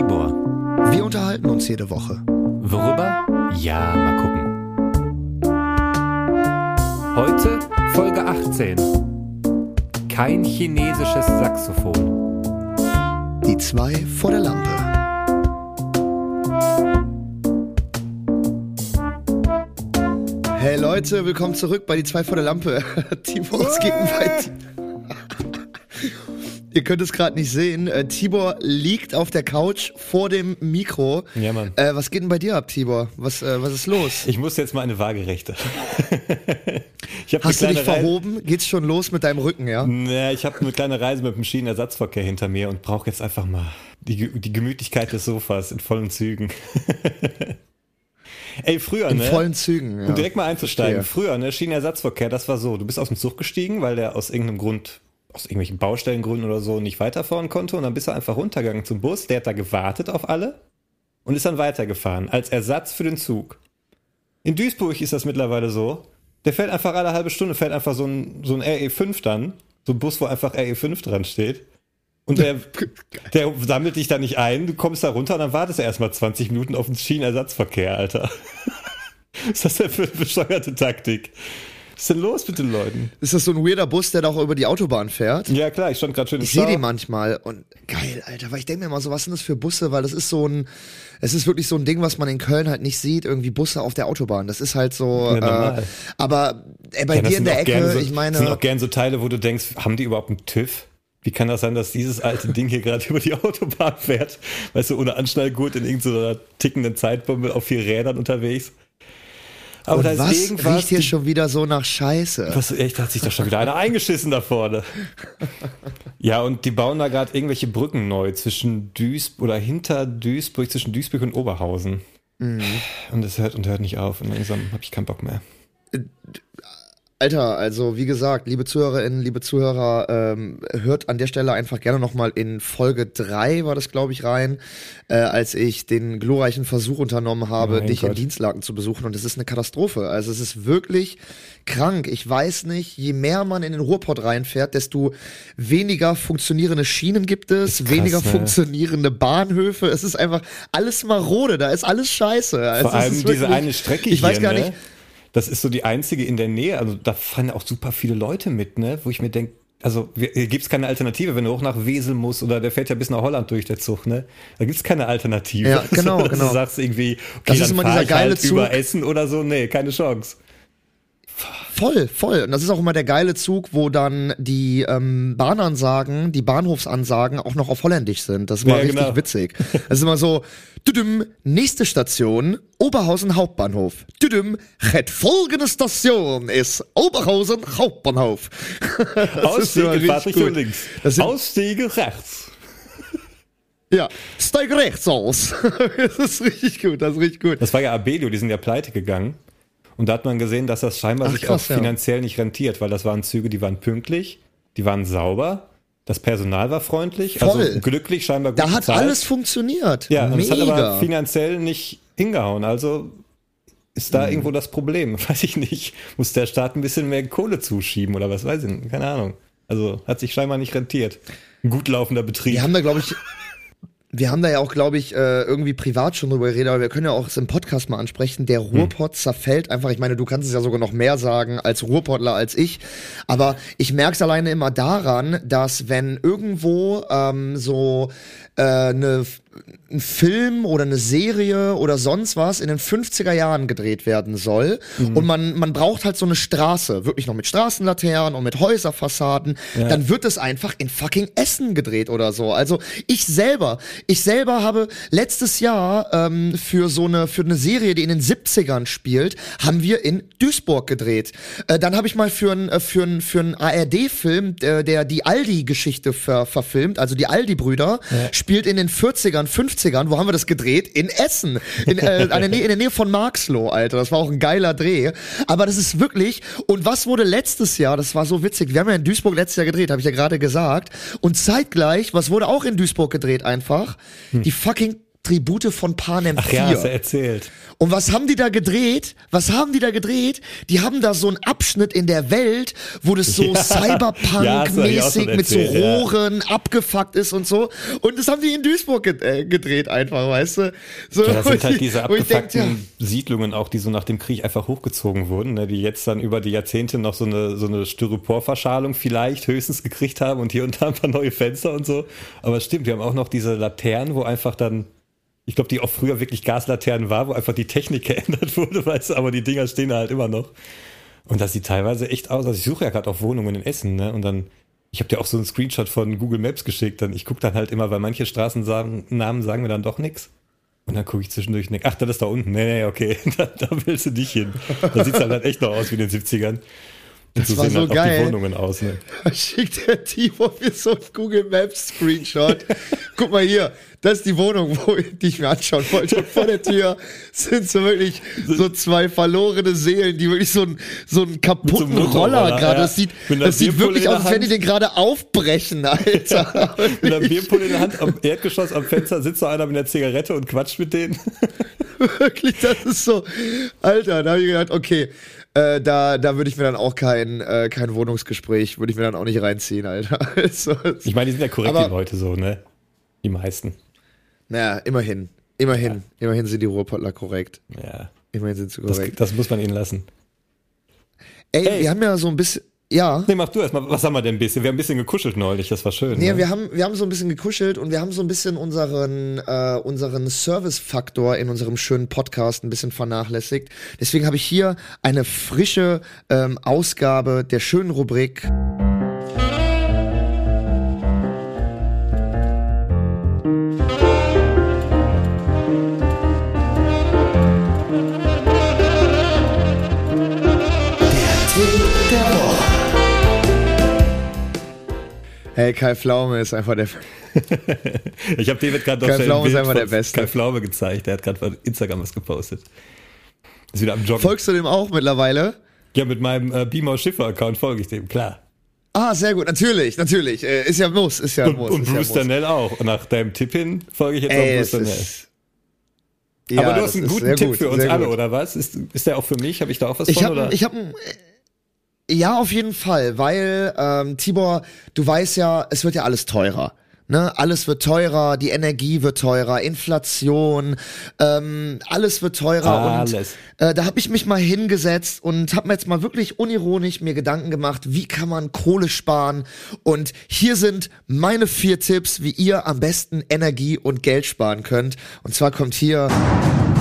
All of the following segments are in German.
Tibor. Wir unterhalten uns jede Woche. Worüber? Ja, mal gucken. Heute Folge 18. Kein chinesisches Saxophon. Die zwei vor der Lampe. Hey Leute, willkommen zurück bei die zwei vor der Lampe. Tibor, was geht dir? Ihr könnt es gerade nicht sehen. Äh, Tibor liegt auf der Couch vor dem Mikro. Ja, Mann. Äh, was geht denn bei dir ab, Tibor? Was, äh, was ist los? Ich muss jetzt mal eine Waagerechte. Hast du dich Reise- verhoben? Geht's schon los mit deinem Rücken, ja? Naja, ich habe eine kleine Reise mit dem Schienenersatzverkehr hinter mir und brauche jetzt einfach mal die, die Gemütlichkeit des Sofas in vollen Zügen. Ey, früher, In ne? vollen Zügen. Ja. Um direkt mal einzusteigen. Früher, ne, Schienenersatzverkehr, das war so. Du bist aus dem Zug gestiegen, weil der aus irgendeinem Grund, aus irgendwelchen Baustellengründen oder so nicht weiterfahren konnte. Und dann bist du einfach runtergegangen zum Bus. Der hat da gewartet auf alle und ist dann weitergefahren als Ersatz für den Zug. In Duisburg ist das mittlerweile so. Der fährt einfach alle halbe Stunde, fährt einfach so ein, so ein RE5 dann. So ein Bus, wo einfach RE5 dran steht. Und der, der sammelt dich da nicht ein, du kommst da runter und dann wartest du erstmal 20 Minuten auf den Schienenersatzverkehr, Alter. Was ist das denn für eine bescheuerte Taktik? Was ist denn los mit den Leuten? Ist das so ein weirder Bus, der da auch über die Autobahn fährt? Ja klar, ich stand gerade schön Ich sehe die manchmal und geil, Alter, weil ich denke mir immer so, was sind das für Busse, weil das ist so ein, es ist wirklich so ein Ding, was man in Köln halt nicht sieht, irgendwie Busse auf der Autobahn. Das ist halt so, Ja, äh, aber ey, bei Ja, das dir in der Ecke, so, ich meine, sind auch gern so Teile, wo du denkst, haben die überhaupt einen TÜV? Wie kann das sein, dass dieses alte Ding hier gerade über die Autobahn fährt? Weißt du, ohne Anschnallgurt in irgendeiner tickenden Zeitbombe auf vier Rädern unterwegs? Aber und da ist was irgendwas. riecht hier die- schon wieder so nach Scheiße? Was, echt, da hat sich doch schon wieder einer eingeschissen da vorne. Ja, und die bauen da gerade irgendwelche Brücken neu zwischen Duisburg oder hinter Duisburg, zwischen Duisburg und Oberhausen. Mhm. Und es hört und hört nicht auf. Und langsam habe ich keinen Bock mehr. Alter, also wie gesagt, liebe Zuhörerinnen, liebe Zuhörer, ähm, hört an der Stelle einfach gerne nochmal in Folge drei war das, glaube ich, rein, äh, als ich den glorreichen Versuch unternommen habe, Mein dich in Gott. Dienstlaken zu besuchen. Und es ist eine Katastrophe. Also es ist wirklich krank. Ich weiß nicht, je mehr man in den Ruhrpott reinfährt, desto weniger funktionierende Schienen gibt es, krass, weniger ne? funktionierende Bahnhöfe. Es ist einfach alles marode, da ist alles scheiße. Also Vor es allem diese wirklich- eine Strecke ich hier, weiß gar ne? nicht, Das ist so die einzige in der Nähe. Also da fahren auch super viele Leute mit, ne? Wo ich mir denke, also hier gibt's keine Alternative, wenn du hoch nach Wesel musst oder der fährt ja bis nach Holland durch, der Zug, ne? Da gibt's keine Alternative. Ja, genau, also, dass genau. Du sagst irgendwie, okay, Das ist immer dieser geile halt über Zug. Essen oder so. Nee, keine Chance. Voll, voll. Und das ist auch immer der geile Zug, wo dann die ähm, Bahnansagen, die Bahnhofsansagen auch noch auf Holländisch sind. Das ist immer Ja, richtig genau. witzig. Das ist immer so, düdüm, nächste Station, Oberhausen Hauptbahnhof. Düdüm, het folgende Station ist Oberhausen Hauptbahnhof. Ausstiege, fahr Richtung links. Ausstiege rechts. ja, steig rechts aus. das ist richtig gut, das ist richtig gut. Das war ja Abelio, die sind ja pleite gegangen. Und da hat man gesehen, dass das scheinbar Ach, sich krass, auch ja. finanziell nicht rentiert, weil das waren Züge, die waren pünktlich, die waren sauber, das Personal war freundlich, Voll. also glücklich, scheinbar gut Da hat bezahlt. alles funktioniert. Ja, Mega. hat aber finanziell nicht hingehauen. Also ist Mhm. da irgendwo das Problem? Weiß ich nicht. Muss der Staat ein bisschen mehr Kohle zuschieben oder was weiß ich? Keine Ahnung. Also hat sich scheinbar nicht rentiert. Ein gut laufender Betrieb. Wir haben da, glaube ich, wir haben da ja auch, glaube ich, äh, irgendwie privat schon drüber geredet, aber wir können ja auch es im Podcast mal ansprechen. Der Ruhrpott zerfällt einfach. Ich meine, du kannst es ja sogar noch mehr sagen als Ruhrpottler als ich. Aber ich merke es alleine immer daran, dass wenn irgendwo ähm, so äh, eine ein Film oder eine Serie oder sonst was in den 50er Jahren gedreht werden soll. Und man, man braucht halt so eine Straße, wirklich noch mit Straßenlaternen und mit Häuserfassaden. Dann wird es einfach in fucking Essen gedreht oder so. Also ich selber, ich selber habe letztes Jahr ähm, für so eine, für eine Serie, die in den 70ern spielt, haben wir in Duisburg gedreht. Äh, dann habe ich mal für einen für einen für einen ARD-Film, der, der die Aldi-Geschichte ver, verfilmt, also die Aldi-Brüder, spielt in den 40ern, 50ern, wo haben wir das gedreht? In Essen. In, äh, der Nähe, in der Nähe von Marxloh, Alter. Das war auch ein geiler Dreh. Aber das ist wirklich, und was wurde letztes Jahr, das war so witzig, wir haben ja in Duisburg letztes Jahr gedreht, habe ich ja gerade gesagt. Und zeitgleich, was wurde auch in Duisburg gedreht einfach? Die fucking Tribute von Panem Ach 4. ja, hast du erzählt. Und was haben die da gedreht? Was haben die da gedreht? Die haben da so einen Abschnitt in der Welt, wo das so Ja. Ja, Cyberpunk-mäßig schon mit so erzählt, ja. Rohren abgefuckt ist und so. Und das haben die in Duisburg äh, gedreht einfach, weißt du? So, Ja, das sind halt diese ich denk, abgefuckten Siedlungen auch, die so nach dem Krieg einfach hochgezogen wurden, ne, die jetzt dann über die Jahrzehnte noch so eine, so eine Styroporverschalung vielleicht höchstens gekriegt haben und hier und da ein paar neue Fenster und so. Aber es stimmt, wir haben auch noch diese Laternen, wo einfach dann, ich glaube, die auch früher wirklich Gaslaternen war, wo einfach die Technik geändert wurde, weißt du, aber die Dinger stehen halt immer noch. Und das sieht teilweise echt aus. Also ich suche ja gerade auch Wohnungen in Essen, ne? Und dann, ich habe dir auch so einen Screenshot von Google Maps geschickt. Dann ich gucke dann halt immer, weil manche Straßennamen sagen mir dann doch nichts. Und dann gucke ich zwischendurch denk, ach, das ist da unten. Nee, nee, okay, da, da willst du nicht hin. Da sieht es halt echt noch aus wie in den 70ern. Das so war so halt auch geil. die Wohnungen aus, ne? Da schickt der Timo mir so ein Google Maps Screenshot. Guck mal hier, das ist die Wohnung, wo, die ich mir anschauen wollte. Und vor der Tür sind so wirklich so zwei verlorene Seelen, die wirklich so einen, so einen kaputten so Roller gerade. ja. Das sieht, das sieht wirklich aus, als wenn die den gerade aufbrechen, Alter. Mit einer Bierpulle in der Hand am Erdgeschoss am Fenster sitzt so einer mit einer Zigarette und quatscht mit denen. Wirklich, das ist so. Alter, da habe ich gedacht, okay, äh, da, da würde ich mir dann auch kein, äh, kein Wohnungsgespräch, würde ich mir dann auch nicht reinziehen, Alter. Also, Ich meine, die sind ja korrekt, Aber- die Leute so, ne? Die meisten. naja, immerhin. Immerhin. Immerhin sind die Ruhrpottler korrekt. Ja. Immerhin sind sie Das, korrekt. das muss man ihnen lassen. Ey, Ey. wir haben ja so ein bisschen. Ja. Nee, mach du erstmal. Was haben wir denn ein bisschen? Wir haben ein bisschen gekuschelt neulich, das war schön. Nee, ne? wir haben, wir haben so ein bisschen gekuschelt und wir haben so ein bisschen unseren, äh, unseren Service-Faktor in unserem schönen Podcast ein bisschen vernachlässigt. Deswegen habe ich hier eine frische ähm, Ausgabe der schönen Rubrik. Hey, Kai Pflaume ist einfach der. Ich habe David gerade Kai Pflaume ist Bild einfach der von Beste. Kai Pflaume gezeigt. Der hat gerade von Instagram was gepostet. Ist wieder am Joggen. Folgst du dem auch mittlerweile? ja, mit meinem äh, Beamer Schiffer-Account folge ich dem, klar. Ah, sehr gut, natürlich, natürlich. Äh, ist ja muss, ist ja Und, muss. und Bruce ja. Danell auch. Und nach deinem Tipp hin folge ich jetzt Ey, auch Bruce Danell. ist, Aber Ja, du hast einen guten Tipp gut, für uns alle, gut. oder was? Ist, ist der auch für mich? Habe ich da auch was Ich von? habe, oder? ich habe, ja, auf jeden Fall, weil ähm, Tibor, du weißt ja, es wird ja alles teurer. Ne, alles wird teurer, die Energie wird teurer, Inflation, ähm, alles wird teurer Alles. und äh, da habe ich mich mal hingesetzt und habe mir jetzt mal wirklich unironisch mir Gedanken gemacht, wie kann man Kohle sparen und hier sind meine vier Tipps, wie ihr am besten Energie und Geld sparen könnt und zwar kommt hier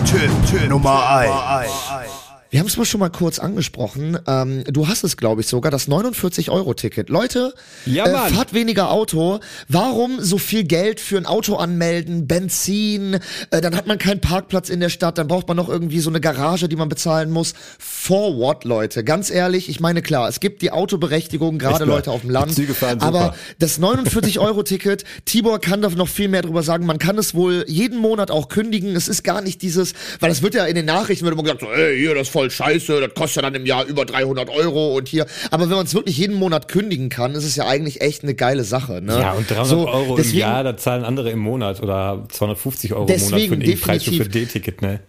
Tipp, Tipp Nummer 1. Wir haben es mal schon mal kurz angesprochen. Ähm, du hast es, glaube ich, sogar, das 49-Euro-Ticket. Leute, Ja, äh, fahrt weniger Auto. Warum so viel Geld für ein Auto anmelden? Benzin, äh, dann hat man keinen Parkplatz in der Stadt, dann braucht man noch irgendwie so eine Garage, die man bezahlen muss. For what, Leute? Ganz ehrlich, ich meine, klar, es gibt die Autoberechtigung, gerade. Leute auf dem Land. Züge fahren super. aber das 49-Euro-Ticket, Tibor kann da noch viel mehr drüber sagen. Man kann es wohl jeden Monat auch kündigen. Es ist gar nicht dieses, weil das wird ja in den Nachrichten wird immer gesagt, so, ey, hier, das voll scheiße, das kostet ja dann im Jahr über 300 Euro und hier. Aber wenn man es wirklich jeden Monat kündigen kann, ist es ja eigentlich echt eine geile Sache. Ne? ja, und 300 So, Euro deswegen, im Jahr, da zahlen andere im Monat oder 250 Euro im Monat für ein Preis für. D-Ticket, ne?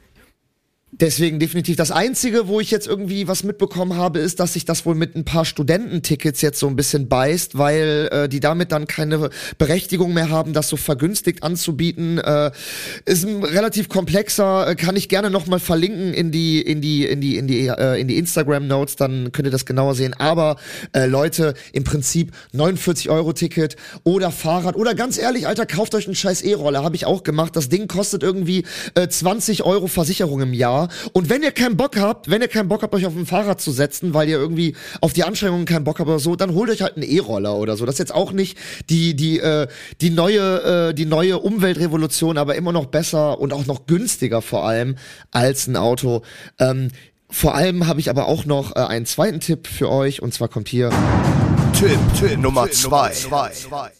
Deswegen definitiv. Das Einzige, wo ich jetzt irgendwie was mitbekommen habe, ist, dass sich das wohl mit ein paar Studententickets jetzt so ein bisschen beißt, weil äh, die damit dann keine Berechtigung mehr haben, das so vergünstigt anzubieten. Äh, ist ein relativ komplexer, äh, kann ich gerne nochmal verlinken in die, in die, in die, in die, äh, in die Instagram Notes, dann könnt ihr das genauer sehen. Aber äh, Leute, im Prinzip 49 Euro Ticket oder Fahrrad oder ganz ehrlich, Alter, kauft euch einen scheiß E-Roller, habe ich auch gemacht. Das Ding kostet irgendwie äh, 20 Euro Versicherung im Jahr. Und wenn ihr keinen Bock habt, wenn ihr keinen Bock habt, euch auf ein Fahrrad zu setzen, weil ihr irgendwie auf die Anstrengungen keinen Bock habt oder so, dann holt euch halt einen E-Roller oder so. Das ist jetzt auch nicht die die äh, die neue äh, die neue Umweltrevolution, aber immer noch besser und auch noch günstiger vor allem als ein Auto. Ähm, vor allem habe ich aber auch noch äh, einen zweiten Tipp für euch und zwar kommt hier Tipp, Tipp Nummer 2.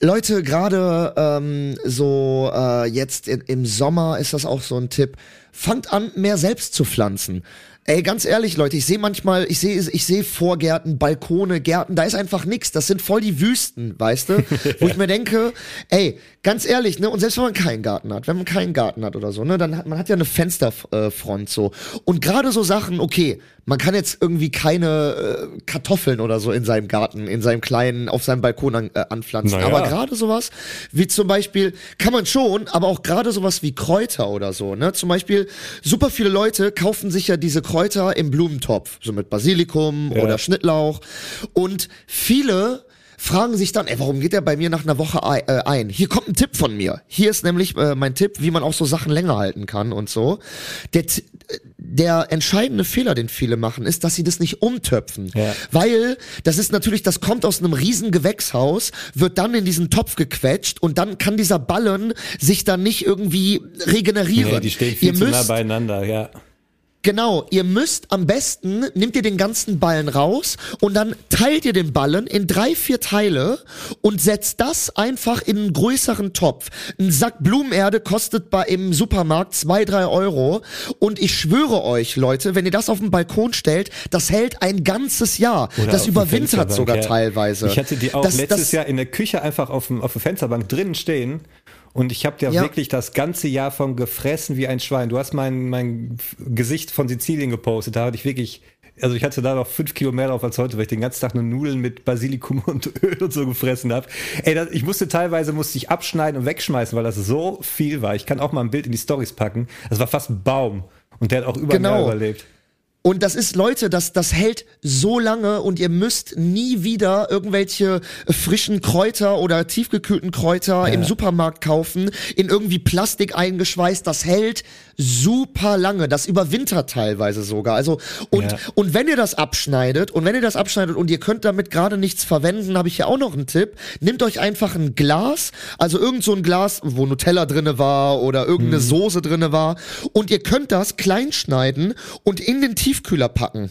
Leute, gerade ähm, so äh, jetzt in, im Sommer ist das auch so ein Tipp. Fangt an, mehr selbst zu pflanzen. Ey, ganz ehrlich, Leute, ich sehe manchmal, ich sehe ich sehe Vorgärten, Balkone, Gärten, da ist einfach nix. Das sind voll die Wüsten, weißt du? Wo ich mir denke, ey, ganz ehrlich, ne, und selbst wenn man keinen Garten hat, wenn man keinen Garten hat oder so, ne, dann hat man hat ja eine Fensterfront so. Und gerade so Sachen, okay, man kann jetzt irgendwie keine äh, Kartoffeln oder so in seinem Garten, in seinem kleinen, auf seinem Balkon an, äh, anpflanzen. Naja. Aber gerade sowas wie zum Beispiel, kann man schon, aber auch gerade sowas wie Kräuter oder so, ne? Zum Beispiel, super viele Leute kaufen sich ja diese Kräuter im Blumentopf, so mit Basilikum Ja. oder Schnittlauch. Und viele fragen sich dann, ey, warum geht der bei mir nach einer Woche äh, ein? Hier kommt ein Tipp von mir. Hier ist nämlich äh, mein Tipp, wie man auch so Sachen länger halten kann und so. Der, äh, der entscheidende Fehler, den viele machen, ist, dass sie das nicht umtöpfen. Ja. Weil das ist natürlich, das kommt aus einem riesen Gewächshaus, wird dann in diesen Topf gequetscht und dann kann dieser Ballen sich dann nicht irgendwie regenerieren. Nee, die stehen viel Ihr zu nah müsst, beieinander, ja. Genau, ihr müsst am besten, nehmt ihr den ganzen Ballen raus und dann teilt ihr den Ballen in drei, vier Teile und setzt das einfach in einen größeren Topf. Ein Sack Blumenerde kostet bei im Supermarkt zwei, drei Euro und ich schwöre euch, Leute, wenn ihr das auf den Balkon stellt, das hält ein ganzes Jahr. Oder das überwintert sogar ja. teilweise. Ich hatte die auch das, letztes das, Jahr in der Küche einfach auf, dem, auf der Fensterbank drinnen stehen. Und ich habe dir Ja. wirklich das ganze Jahr von gefressen wie ein Schwein. Du hast mein, mein Gesicht von Sizilien gepostet. Da hatte ich wirklich, also ich hatte da noch fünf Kilo mehr drauf als heute, weil ich den ganzen Tag nur Nudeln mit Basilikum und Öl und so gefressen habe. Ey, das, ich musste teilweise musste ich abschneiden und wegschmeißen, weil das so viel war. Ich kann auch mal ein Bild in die Stories packen. Das war fast ein Baum. Und der hat auch über ein Genau. Überlebt. Und das ist, Leute, das, das hält so lange und ihr müsst nie wieder irgendwelche frischen Kräuter oder tiefgekühlten Kräuter im Supermarkt kaufen, in irgendwie Plastik eingeschweißt. Das hält super lange. Das überwintert teilweise sogar. Also, und, Ja. und wenn ihr das abschneidet und wenn ihr das abschneidet und ihr könnt damit gerade nichts verwenden, habe ich hier auch noch einen Tipp. Nehmt euch einfach ein Glas, also irgend so ein Glas, wo Nutella drinne war oder irgendeine Soße drinne war und ihr könnt das klein schneiden und in den Tiefkühler packen.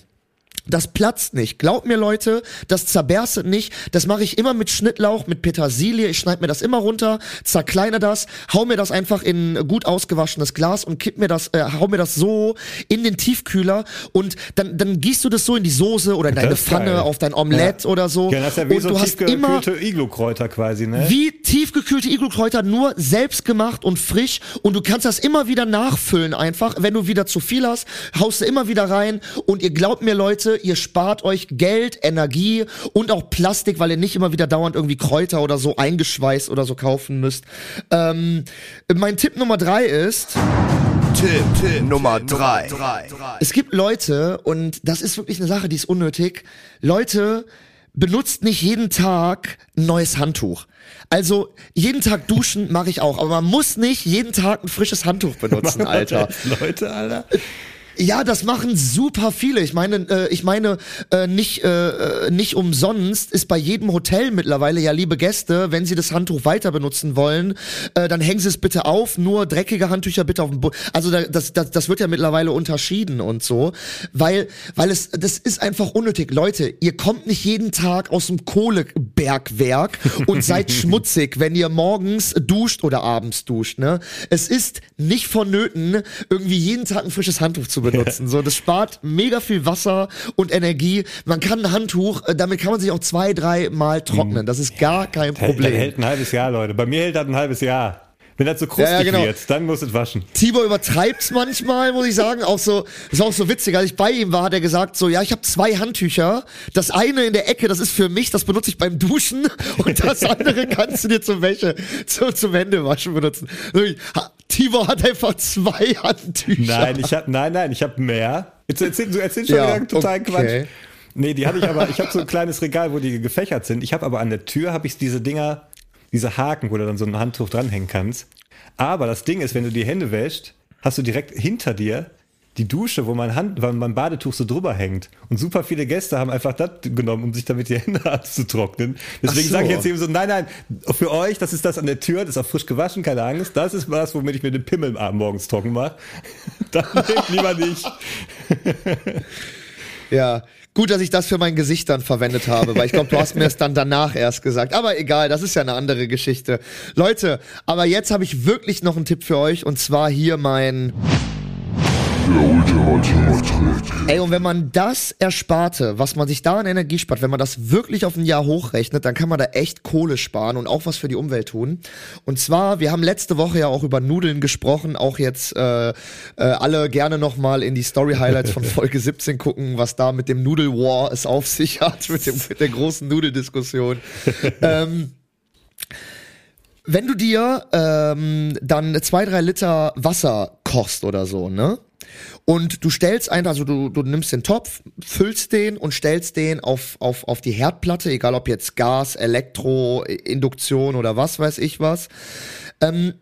Das platzt nicht. Glaubt mir, Leute, das zerberstet nicht. Das mache ich immer mit Schnittlauch, mit Petersilie. Ich schneide mir das immer runter, zerkleine das, hau mir das einfach in gut ausgewaschenes Glas und kipp mir das, äh, hau mir das so in den Tiefkühler und dann, dann gießt du das so in die Soße oder in deine Pfanne, auf dein Omelett Ja. oder so. Ja, das ist ja wie und so du hast immer tiefgekühlte Iglo-Kräuter quasi, ne? wie tiefgekühlte Iglo-Kräuter, nur selbst gemacht und frisch. Und du kannst das immer wieder nachfüllen einfach. Wenn du wieder zu viel hast, haust du immer wieder rein. Und ihr glaubt mir, Leute, ihr spart euch Geld, Energie und auch Plastik, weil ihr nicht immer wieder dauernd irgendwie Kräuter oder so eingeschweißt oder so kaufen müsst. Ähm, mein Tipp Nummer drei ist, Tipp, Tipp Nummer 3. es gibt Leute, und das ist wirklich eine Sache, die ist unnötig. Leute, benutzt nicht jeden Tag ein neues Handtuch. Also jeden Tag duschen mache ich auch, aber man muss nicht jeden Tag ein frisches Handtuch benutzen, Alter. Leute, Alter. Ja, das machen super viele. Ich meine, äh, ich meine äh, nicht äh, äh, nicht umsonst ist bei jedem Hotel mittlerweile ja liebe Gäste, wenn sie das Handtuch weiter benutzen wollen, äh, dann hängen sie es bitte auf. Nur dreckige Handtücher bitte auf dem Boden. Also da, das, das das wird ja mittlerweile unterschieden und so, weil weil es das ist einfach unnötig. Leute, ihr kommt nicht jeden Tag aus dem Kohlebergwerk und seid schmutzig, wenn ihr morgens duscht oder abends duscht. Ne, es ist nicht vonnöten, irgendwie jeden Tag ein frisches Handtuch zu benutzen. So, das spart mega viel Wasser und Energie. Man kann ein Handtuch, äh, damit kann man sich auch zwei, drei Mal trocknen. Das ist gar kein Problem. hält ein halbes Jahr, Leute. Bei mir hält das ein halbes Jahr. Wenn das so krustig Ja, ja, genau. wird, dann muss es waschen. Tibor übertreibt's manchmal, muss ich sagen. Auch so, das war auch so witzig. Als ich bei ihm war, hat er gesagt so, ja, ich habe zwei Handtücher. Das eine in der Ecke, das ist für mich, das benutze ich beim Duschen. Und das andere kannst du dir zum Wäsche, zu, zum Händewaschen benutzen. Tibor hat einfach zwei Handtücher. Nein, ich hab, nein, nein, ich habe mehr. Jetzt erzähl, du erzählst schon Ja, wieder total okay. Quatsch. Nee, die hatte ich aber, ich habe so ein kleines Regal, wo die gefächert sind. Ich habe aber an der Tür habe ich diese Dinger, diese Haken, wo du dann so ein Handtuch dranhängen kannst. Aber das Ding ist, wenn du die Hände wäschst, hast du direkt hinter dir die Dusche, wo mein Hand, wo mein Badetuch so drüber hängt. Und super viele Gäste haben einfach das genommen, um sich damit die Hände abzutrocknen. Deswegen so. sage ich jetzt eben so, nein, nein, für euch, das ist das an der Tür, das ist auch frisch gewaschen, keine Angst. Das ist was, womit ich mir den Pimmel am Abend morgens trocken mache. Dann lieber nicht. Ja, gut, dass ich das für mein Gesicht dann verwendet habe, weil ich glaube, du hast mir es dann danach erst gesagt. Aber egal, das ist ja eine andere Geschichte. Leute, aber jetzt habe ich wirklich noch einen Tipp für euch und zwar hier mein Ey, und wenn man das ersparte, was man sich da an Energie spart, wenn man das wirklich auf ein Jahr hochrechnet, dann kann man da echt Kohle sparen und auch was für die Umwelt tun. Und zwar, wir haben letzte Woche ja auch über Nudeln gesprochen, auch jetzt äh, äh, alle gerne nochmal in die Story-Highlights von Folge 17 gucken, was da mit dem Nudel-War es auf sich hat, mit, dem, mit der großen Nudeldiskussion. ähm, wenn du dir ähm, dann zwei, drei Liter Wasser kochst oder so, ne? Und du stellst ein, also du, du nimmst den Topf, füllst den und stellst den auf, auf, auf die Herdplatte, egal ob jetzt Gas, Elektro, Induktion oder was weiß ich was, ähm,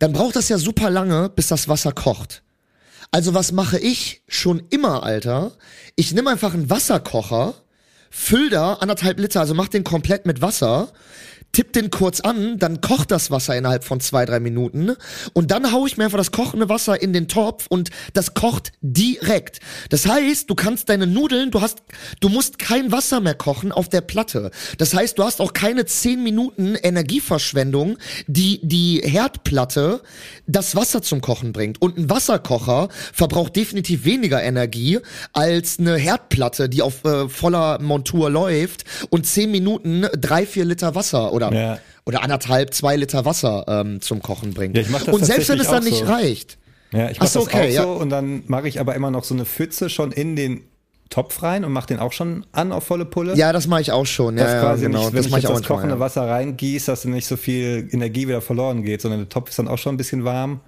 dann braucht das ja super lange, bis das Wasser kocht. Also was mache ich schon immer, Alter? Ich nehme einfach einen Wasserkocher, füll da anderthalb Liter, also mach den komplett mit Wasser, tipp den kurz an, dann kocht das Wasser innerhalb von zwei, drei Minuten und dann hau ich mir einfach das kochende Wasser in den Topf und das kocht direkt. Das heißt, du kannst deine Nudeln, du hast, du musst kein Wasser mehr kochen auf der Platte. Das heißt, du hast auch keine zehn Minuten Energieverschwendung, die die Herdplatte das Wasser zum Kochen bringt. Und ein Wasserkocher verbraucht definitiv weniger Energie als eine Herdplatte, die auf äh, voller Montur läuft und zehn Minuten drei, vier Liter Wasser oder, Ja. oder anderthalb, zwei Liter Wasser ähm, zum Kochen bringt. Ja, und selbst wenn es dann nicht so. reicht. Ja, ich Ach mache so, das okay, auch ja. so und dann mache ich aber immer noch so eine Pfütze schon in den Topf rein und mache den auch schon an auf volle Pulle. Ja, das mache ich auch schon. Ja, ja, genau. nicht, wenn das ich mache ich auch das kochende ja. Wasser reingieße, dass nicht so viel Energie wieder verloren geht, sondern der Topf ist dann auch schon ein bisschen warm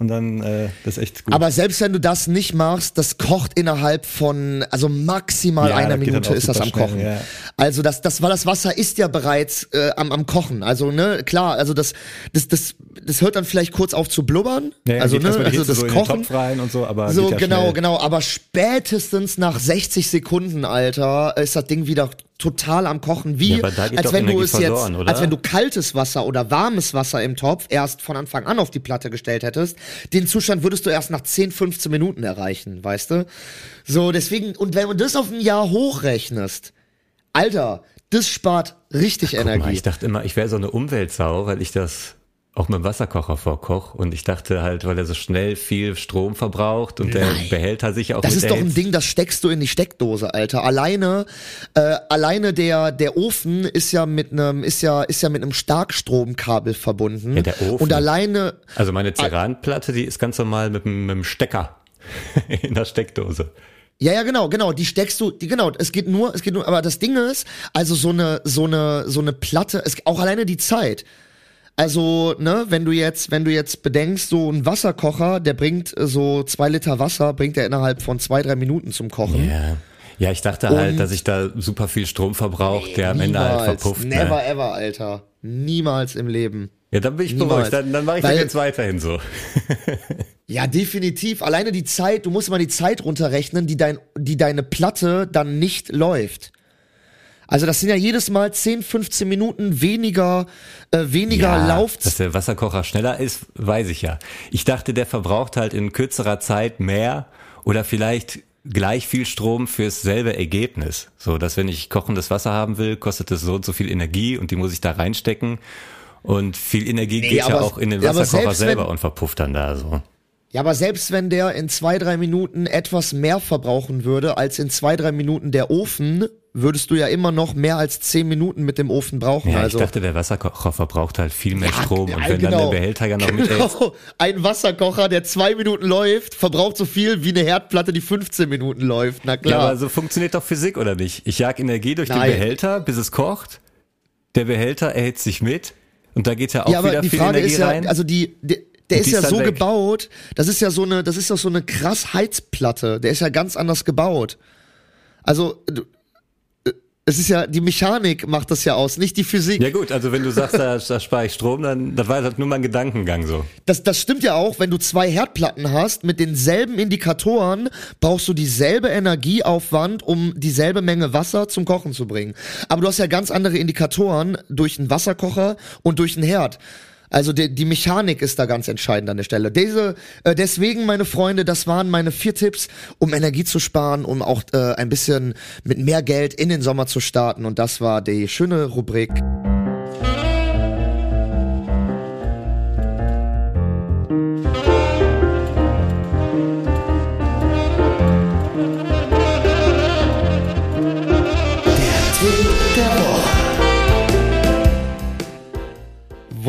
und dann äh, das ist echt gut. Aber selbst wenn du das nicht machst, das kocht innerhalb von, also maximal Ja, einer Minute ist das am super Kochen. schnell, ja. Also das, das war das Wasser ist ja bereits äh, am, am Kochen. Also ne, klar, also das, das, das, das hört dann vielleicht kurz auf zu blubbern. ja, also ne, also das so Kochen. rein und so, aber So, genau, schnell. genau. Aber spätestens nach 60 Sekunden, Alter, ist das Ding wieder total am Kochen. Wie, Ja, als wenn du es jetzt, oder? als wenn du kaltes Wasser oder warmes Wasser im Topf erst von Anfang an auf die Platte gestellt hättest. Den Zustand würdest du erst nach 10, 15 Minuten erreichen, weißt du? So, deswegen, und wenn du das auf ein Jahr hochrechnest, Alter, das spart richtig mal, Energie. ich dachte immer, ich wäre so eine Umweltsau, weil ich das auch mit dem Wasserkocher vorkoche. Und ich dachte halt, weil er so schnell viel Strom verbraucht und der Behälter sich auch Das ist doch ein. Ding, das steckst du in die Steckdose, Alter. Alleine, äh, alleine der der Ofen ist ja mit einem ist ja ist ja mit einem Starkstromkabel verbunden. Ja, der Ofen. Und alleine Also meine Ceranplatte, die ist ganz normal mit, dem Stecker in der Steckdose. Ja, ja, genau, genau. Die steckst du, die, genau. Es geht nur, es geht nur. Aber das Ding ist, also so eine, so eine, so eine Platte. Es auch alleine die Zeit. Also, ne, wenn du jetzt, wenn du jetzt bedenkst, so ein Wasserkocher, der bringt äh, so zwei Liter Wasser, bringt er innerhalb von zwei, drei Minuten zum Kochen. Ja. Ja, ich dachte Und- halt, dass ich da super viel Strom verbraucht, der am Ende halt verpufft. Never Ne? ever, Alter. Niemals im Leben. Ja, dann bin ich Niemals. beruhigt. Dann, dann mache ich Weil- das jetzt weiterhin so. Ja, definitiv. Alleine die Zeit, du musst mal die Zeit runterrechnen, die, dein, die deine Platte dann nicht läuft. Also das sind ja jedes Mal 10, 15 Minuten weniger, äh, weniger Dass Laufzeit. der Wasserkocher schneller ist, weiß ich ja. Ich dachte, der verbraucht halt in kürzerer Zeit mehr oder vielleicht gleich viel Strom fürs selbe Ergebnis. So, dass wenn ich kochendes Wasser haben will, kostet es so und so viel Energie und die muss ich da reinstecken. Und viel Energie geht ja auch in den ja, Wasserkocher selbst wenn- selber und verpufft dann da so. Ja, aber selbst wenn der in zwei, drei Minuten etwas mehr verbrauchen würde als in zwei, drei Minuten der Ofen, würdest du ja immer noch mehr als zehn Minuten mit dem Ofen brauchen. Ja, also. ich dachte, der Wasserkocher verbraucht halt viel mehr Ja, Strom. ja, Und wenn dann genau. der Behälter ja noch mit Genau. Ein Wasserkocher, der zwei Minuten läuft, verbraucht so viel wie eine Herdplatte, die 15 Minuten läuft. Na Ja, klar. aber so funktioniert doch Physik, oder nicht? Ich jag Energie durch Nein. den Behälter, bis es kocht. Der Behälter erhitzt sich mit. Und da geht ja auch ja, aber wieder die viel Frage Energie ist ja, rein. also die, der, der ist ja so weg. gebaut, das ist ja so eine, das ist doch so eine krass Heizplatte. Der ist ja ganz anders gebaut. Also, äh, es ist ja, die Mechanik macht das ja aus, nicht die Physik. ja gut, also wenn du sagst, da, da spare ich Strom, dann das war halt nur mein Gedankengang so. Das, das stimmt ja auch, wenn du zwei Herdplatten hast mit denselben Indikatoren, brauchst du dieselbe Energieaufwand, um dieselbe Menge Wasser zum Kochen zu bringen. Aber du hast ja ganz andere Indikatoren durch einen Wasserkocher und durch einen Herd. Also die, die Mechanik ist da ganz entscheidend an der Stelle. Diese, äh, deswegen, meine Freunde, das waren meine vier Tipps, um Energie zu sparen, um auch äh, ein bisschen mit mehr Geld in den Sommer zu starten. Und das war die schöne Rubrik.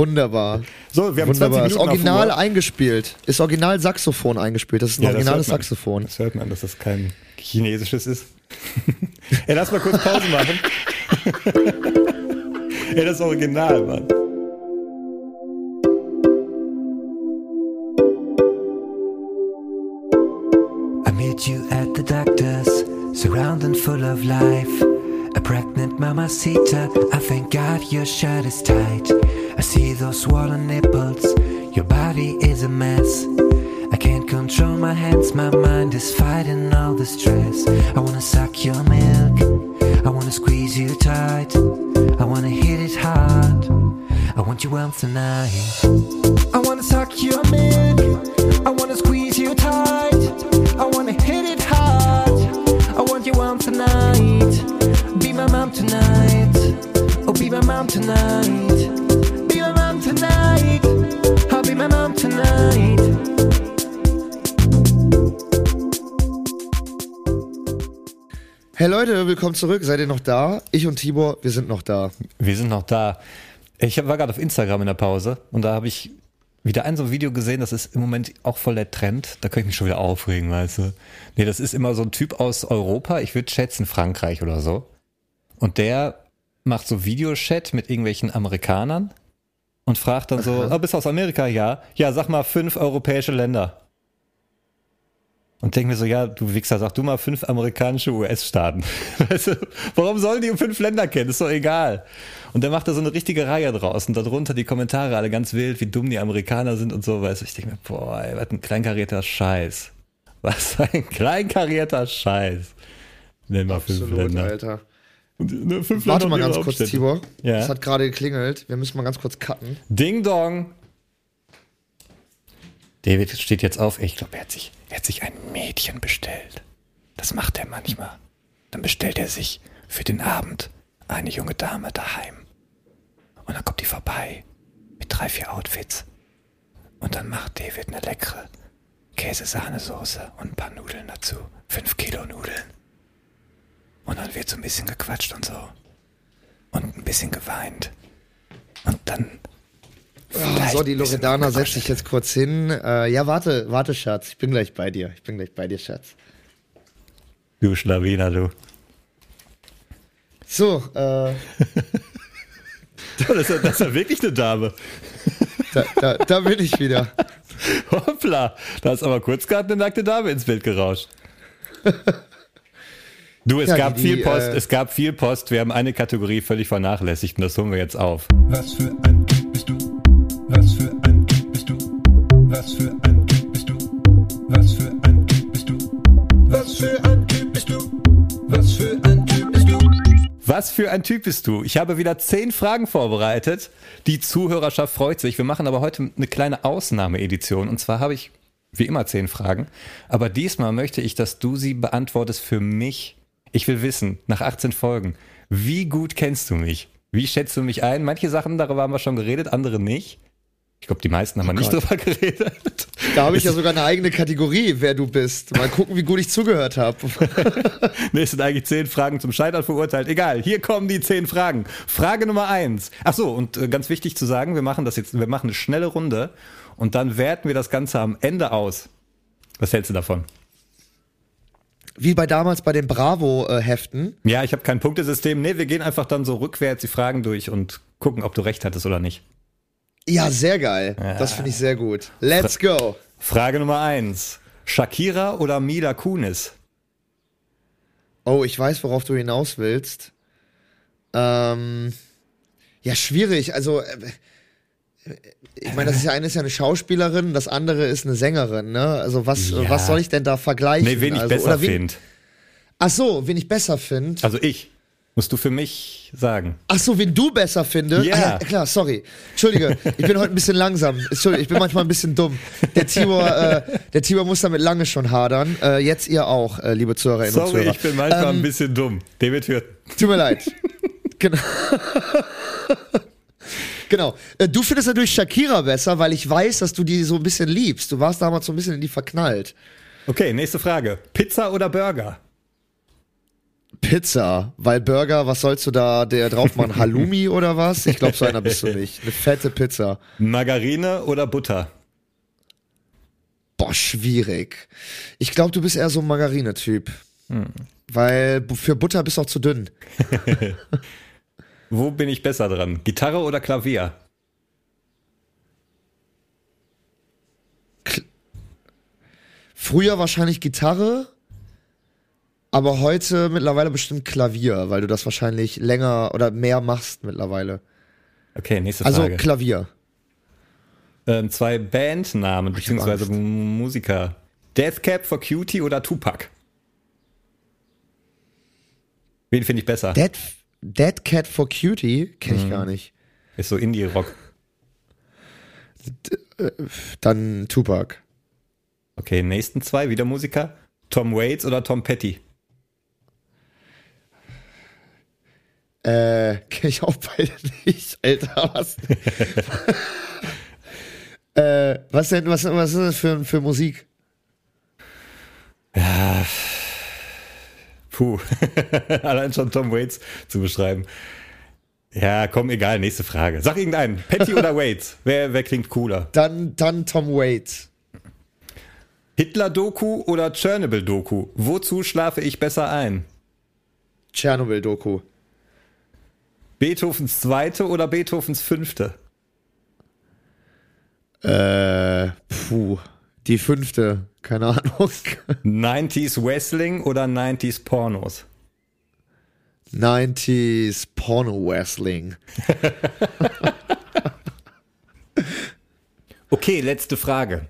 Wunderbar. So, wir haben Wunderbar. 20 Ist Minuten auf original eingespielt. Ist original Saxophon eingespielt. Das ist ein Ja, originales hört man. Saxophon. Das hört man, dass das kein chinesisches ist. Ey, lass mal kurz Pause machen. Ey, das ist original, Mann. I met you at the doctor's, surrounded full of life. A pregnant mamacita, I thank God your shirt is tight. I see those swollen nipples, your body is a mess. I can't control my hands, my mind is fighting all the stress. I wanna suck your milk, I wanna squeeze you tight. I wanna hit it hard, I want you well tonight. I wanna suck your milk. I wanna squeeze you tight. I wanna hit it hard. I want you on tonight. Be my mom tonight. Oh, be my mom tonight. Hey Leute, willkommen zurück. Seid ihr noch da? Ich und Tibor, wir sind noch da. Wir sind noch da. Ich war gerade auf Instagram in der Pause und da habe ich wieder ein so ein Video gesehen, das ist im Moment auch voll der Trend. Da kann ich mich schon wieder aufregen, weißt du. Nee, das ist immer so ein Typ aus Europa, ich würde schätzen Frankreich oder so. Und der macht so Videochat mit irgendwelchen Amerikanern und fragt dann so, ah, bist du aus Amerika? Ja. Ja, sag mal fünf europäische Länder. Und denk mir so, ja, du Wichser, sag du mal fünf amerikanische US-Staaten. Weißt du, warum sollen die fünf Länder kennen? Ist doch egal. Und der macht da so eine richtige Reihe draus und darunter die Kommentare alle ganz wild, wie dumm die Amerikaner sind und so, weißt du. Ich denke mir, boah, ey, was ein kleinkarierter Scheiß. Was ein kleinkarierter Scheiß. Nenn mal fünf Länder. Alter. Und, ne, fünf Warte Länder mal ganz kurz. Tibor. Ja. Es hat gerade geklingelt. Wir müssen mal ganz kurz cutten. Ding Dong. David steht jetzt auf. Ich glaube, er hat sich, er hat sich ein Mädchen bestellt. Das macht er manchmal. Dann bestellt er sich für den Abend eine junge Dame daheim. Und dann kommt die vorbei mit drei, vier Outfits. Und dann macht David eine leckere Käse-Sahnesoße und ein paar Nudeln dazu. Fünf Kilo Nudeln. Und dann wird so ein bisschen gequatscht und so. Und ein bisschen geweint. Und dann Vielleicht so, die Loredana setzt sich jetzt kurz hin. Äh, ja, warte, warte, Schatz. Ich bin gleich bei dir. Ich bin gleich bei dir, Schatz. Du Schlawiner, du. So, äh, Das ist, ja, das ist ja wirklich eine Dame. da, da, da bin ich wieder. Hoppla, da ist aber kurz gerade eine nackte Dame ins Bild gerauscht. Du, es Ja, gab die- viel Post, äh, es gab viel Post. Wir haben eine Kategorie völlig vernachlässigt und das holen wir jetzt auf. Was für ein Typ bist du? Was für ein Typ bist du? Was für ein Typ bist du? Was für ein Typ bist du? Was für ein Typ bist du? Was für ein Typ bist du? Ich habe wieder zehn Fragen vorbereitet. Die Zuhörerschaft freut sich. Wir machen aber heute eine kleine Ausnahmeedition. Und zwar habe ich wie immer zehn Fragen. Aber diesmal möchte ich, dass du sie beantwortest für mich. Ich will wissen, nach 18 Folgen, wie gut kennst du mich? Wie schätzt du mich ein? Manche Sachen, darüber haben wir schon geredet, andere nicht. Ich glaube, die meisten haben wir nicht drüber geredet. Da habe ich ja sogar eine eigene Kategorie, wer du bist. Mal gucken, wie gut ich zugehört habe. Nee, es sind eigentlich zehn Fragen zum Scheitern verurteilt. Egal, hier kommen die zehn Fragen. Frage Nummer eins. Ach so, und äh, ganz wichtig zu sagen, wir machen das jetzt, wir machen eine schnelle Runde und dann werten wir das Ganze am Ende aus. Was hältst du davon? Wie bei damals bei den Bravo-Heften. Ja, ich habe kein Punktesystem. Nee, wir gehen einfach dann so rückwärts die Fragen durch und gucken, ob du recht hattest oder nicht. Ja, sehr geil. Das finde ich sehr gut. Let's go. Frage Nummer eins. Shakira oder Mila Kunis? Oh, ich weiß, worauf du hinaus willst. Ähm, ja, schwierig. Also, äh, ich meine, das ist ja eine ist ja eine Schauspielerin, das andere ist eine Sängerin, ne? Also was, Ja. was soll ich denn da vergleichen? Nee, wen ich also, besser finde. Ach so, wen ich besser finde. Also ich. Musst du für mich sagen. Ach so, wen du besser findest? Ja. Ah, ja, klar, sorry. Entschuldige, ich bin heute ein bisschen langsam. Entschuldige, ich bin manchmal ein bisschen dumm. Der Tibor, äh, der Tibor muss damit lange schon hadern. Äh, jetzt ihr auch, äh, liebe Zuhörerinnen und Sorry, Zuhörer. ich bin manchmal Ähm, ein bisschen dumm. David hört. Tut mir leid. genau. genau. Du findest natürlich Shakira besser, weil ich weiß, dass du die so ein bisschen liebst. Du warst damals so ein bisschen in die verknallt. Okay, nächste Frage. Pizza oder Burger? Pizza, weil Burger, was sollst du da der drauf machen? Halloumi oder was? Ich glaube, so einer bist du nicht. Eine fette Pizza. Margarine oder Butter? Boah, schwierig. Ich glaube, du bist eher so ein Margarine-Typ. Weil bu- für Butter bist du auch zu dünn. Wo bin ich besser dran? Gitarre oder Klavier? Früher wahrscheinlich Gitarre, aber heute mittlerweile bestimmt Klavier, weil du das wahrscheinlich länger oder mehr machst mittlerweile. Okay, nächste Also Frage. Klavier. ähm, zwei Bandnamen beziehungsweise Musiker. Deathcap for Cutie oder Tupac? Wen finde ich besser? Dead, Dead Cat for Cutie kenne ich gar nicht. Ist so Indie-Rock. Dann Tupac. Okay, nächsten zwei, wieder Musiker. Tom Waits oder Tom Petty? Äh, kenne ich auch beide nicht, Alter. Was, äh, was denn, was, was ist das für, für Musik? Puh, allein schon Tom Waits zu beschreiben. Ja, komm, egal, nächste Frage. Sag irgendeinen. Petty oder Waits? Wer, wer klingt cooler? Dann, dann Tom Waits. Hitler-Doku oder Chernobyl-Doku? Wozu schlafe ich besser ein? Tschernobyl-Doku. Beethovens zweite oder Beethovens fünfte? Äh, puh. Die fünfte. Keine Ahnung. 90s Wrestling oder 90s Pornos? 90s Porno Wrestling. Okay, letzte Frage.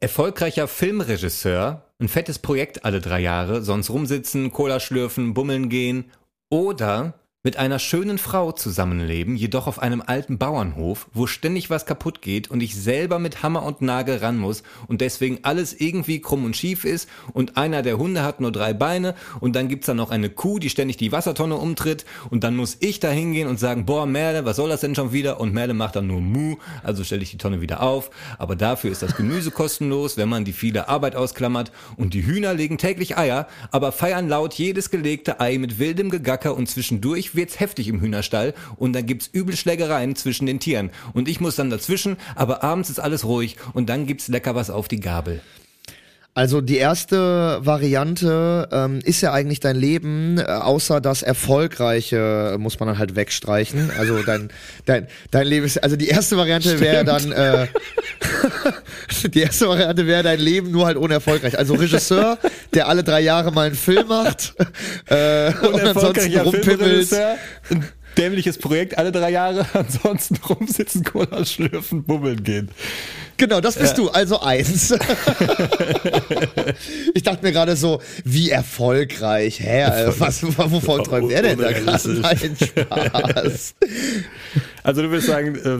Erfolgreicher Filmregisseur, ein fettes Projekt alle drei Jahre, sonst rumsitzen, Cola schlürfen, bummeln gehen oder mit einer schönen Frau zusammenleben, jedoch auf einem alten Bauernhof, wo ständig was kaputt geht und ich selber mit Hammer und Nagel ran muss und deswegen alles irgendwie krumm und schief ist und einer der Hunde hat nur drei Beine und dann gibt's da noch eine Kuh, die ständig die Wassertonne umtritt und dann muss ich da hingehen und sagen, boah Merle, was soll das denn schon wieder? Und Merle macht dann nur Mu, also stelle ich die Tonne wieder auf, aber dafür ist das Gemüse kostenlos, wenn man die viele Arbeit ausklammert und die Hühner legen täglich Eier, aber feiern laut jedes gelegte Ei mit wildem Gegacker und zwischendurch wird's heftig im Hühnerstall und dann gibt's übel Schlägereien zwischen den Tieren und ich muss dann dazwischen, aber abends ist alles ruhig und dann gibt's lecker was auf die Gabel. Also die erste Variante ähm, ist ja eigentlich dein Leben, äh, außer das Erfolgreiche äh, muss man dann halt wegstreichen. Also dein, dein, dein Leben ist, also die erste Variante wäre dann, äh, die erste Variante wäre dein Leben nur halt unerfolgreich. Also Regisseur, der alle drei Jahre mal einen Film macht äh, und, ansonsten rumpimmelt. Dämliches Projekt alle drei Jahre, ansonsten rumsitzen, Cola schlürfen, bummeln gehen. Genau, das bist du, also eins. ich dachte mir gerade so, wie erfolgreich, hä? äh, Was, wovon träumt er denn da gerade? Nein, Spaß. Also du würdest sagen, äh,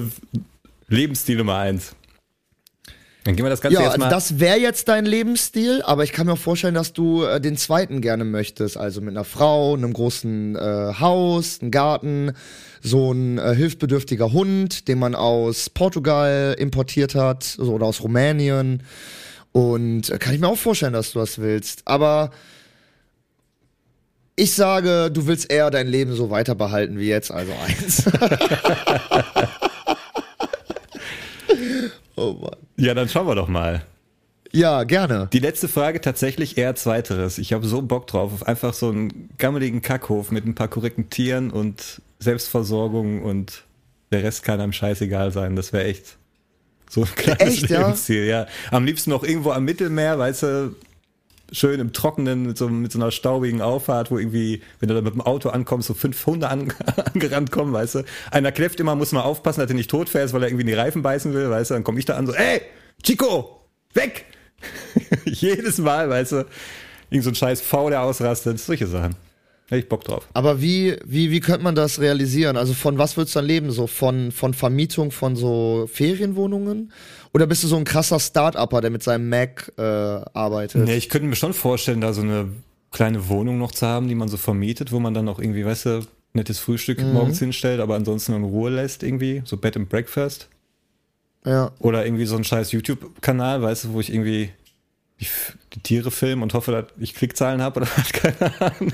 Lebensstil Nummer eins. Dann gehen wir das Ganze Ja, jetzt also mal. das wäre jetzt dein Lebensstil, aber ich kann mir auch vorstellen, dass du äh, den zweiten gerne möchtest. Also mit einer Frau, einem großen äh, Haus, einem Garten, so ein äh, hilfsbedürftiger Hund, den man aus Portugal importiert hat so, oder aus Rumänien. Und äh, kann ich mir auch vorstellen, dass du das willst. Aber ich sage, du willst eher dein Leben so weiter behalten wie jetzt, also eins. oh Mann. Ja, dann schauen wir doch mal. Ja, gerne. Die letzte Frage tatsächlich eher zweiteres. Ich habe so Bock drauf, auf einfach so einen gammeligen Kackhof mit ein paar korrekten Tieren und Selbstversorgung und der Rest kann einem scheißegal sein. Das wäre echt so ein kleines Echt, ja? Lebensziel. Ja? Am liebsten noch irgendwo am Mittelmeer, weißt du, schön im Trockenen mit so, mit so einer staubigen Auffahrt, wo irgendwie, wenn du da mit dem Auto ankommst, so fünf Hunde an, angerannt kommen, weißt du. Einer kläfft immer, muss mal aufpassen, dass er nicht tot fährst, weil er irgendwie in die Reifen beißen will, weißt du. Dann komme ich da an so, ey, Chico, weg! Jedes Mal, weißt du, irgend so ein scheiß V, der ausrastet, solche Sachen. Hätte ich Bock drauf. Aber wie, wie, wie könnte man das realisieren? Also von was würdest du dann leben? So von, von Vermietung von so Ferienwohnungen? Oder bist du so ein krasser Start-Upper, der mit seinem Mac äh, arbeitet? Nee, ich könnte mir schon vorstellen, da so eine kleine Wohnung noch zu haben, die man so vermietet, wo man dann auch irgendwie, weißt du, nettes Frühstück morgens hinstellt, aber ansonsten in Ruhe lässt irgendwie, so Bed and Breakfast. Ja. Oder irgendwie so ein scheiß YouTube-Kanal, weißt du, wo ich irgendwie die, die Tiere filme und hoffe, dass ich Klickzahlen habe oder was, keine Ahnung.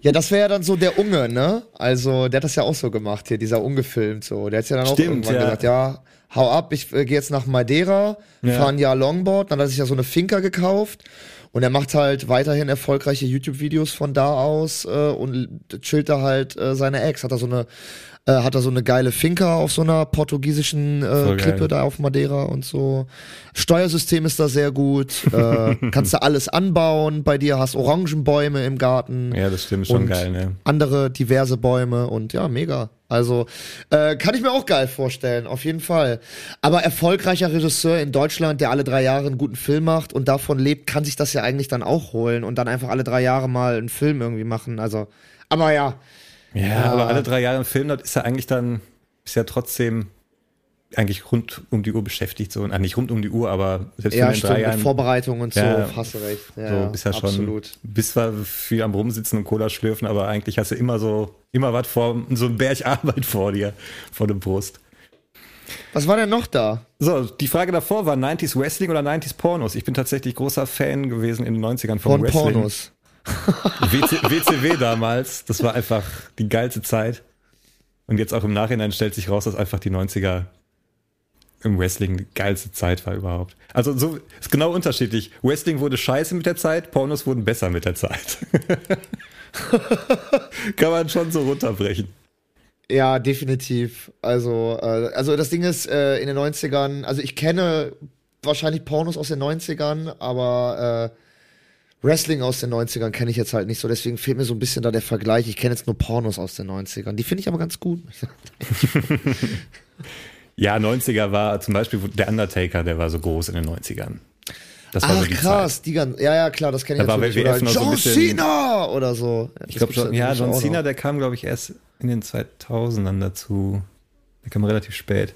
Ja, das wäre ja dann so der Unge, ne? Also, der hat das ja auch so gemacht hier, dieser ungefilmt so. Der hat ja dann auch Stimmt, irgendwann ja. gesagt, ja, hau ab, ich äh, gehe jetzt nach Madeira, Ja. fahr ein Jahr Longboard, dann hat er sich ja so eine Finca gekauft und er macht halt weiterhin erfolgreiche YouTube-Videos von da aus äh, und chillt da halt äh, seine Ex. Hat er so eine äh, hat er so eine geile Finca auf so einer portugiesischen äh. Klippe da auf Madeira und so. Steuersystem ist da sehr gut. äh, kannst du alles anbauen bei dir, hast Orangenbäume im Garten Ja, das stimmt schon geil, ne? andere diverse Bäume und ja, mega. Also äh, kann ich mir auch geil vorstellen, auf jeden Fall. Aber erfolgreicher Regisseur in Deutschland, der alle drei Jahre einen guten Film macht und davon lebt, kann sich das ja eigentlich dann auch holen und dann einfach alle drei Jahre mal einen Film irgendwie machen. Also, aber ja, Ja, aber alle drei Jahre im Film, das ist ja eigentlich dann, ist ja trotzdem eigentlich rund um die Uhr beschäftigt, so, ah, nicht rund um die Uhr, aber selbst ja, in stimmt, drei mit Jahren, Vorbereitung und so, Ja, hast du recht. Ja, so, bist ja schon, absolut. bist zwar viel am Rumsitzen und Cola schlürfen, aber eigentlich hast du immer so, immer was vor, so ein Berg Arbeit vor dir, vor der Brust. Was war denn noch da? So, die Frage davor war 90s Wrestling oder 90s Pornos. Ich bin tatsächlich großer Fan gewesen in den 90ern vom Von Wrestling. Pornos. WC, WCW damals, das war einfach die geilste Zeit. Und jetzt auch im Nachhinein stellt sich raus, dass einfach die 90er im Wrestling die geilste Zeit war überhaupt. Also so ist genau unterschiedlich. Wrestling wurde scheiße mit der Zeit, Pornos wurden besser mit der Zeit. Kann man schon so runterbrechen. Ja, definitiv. Also, äh, also das Ding ist, äh, in den 90ern, also ich kenne wahrscheinlich Pornos aus den 90ern, aber äh, Wrestling aus den 90ern kenne ich jetzt halt nicht so, deswegen fehlt mir so ein bisschen da der Vergleich. Ich kenne jetzt nur Pornos aus den 90ern. Die finde ich aber ganz gut. Ja, 90er war zum Beispiel der Undertaker, der war so groß in den 90ern. Das war Ach so die Zeit. krass, die ganz, ja, ja, klar, das kenne ich Da war natürlich. WWF Oder so John bisschen- Cena oder so. Ich glaube schon, ja, John Cena, der kam, glaube ich, erst in den 2000ern dazu. Der kam relativ spät.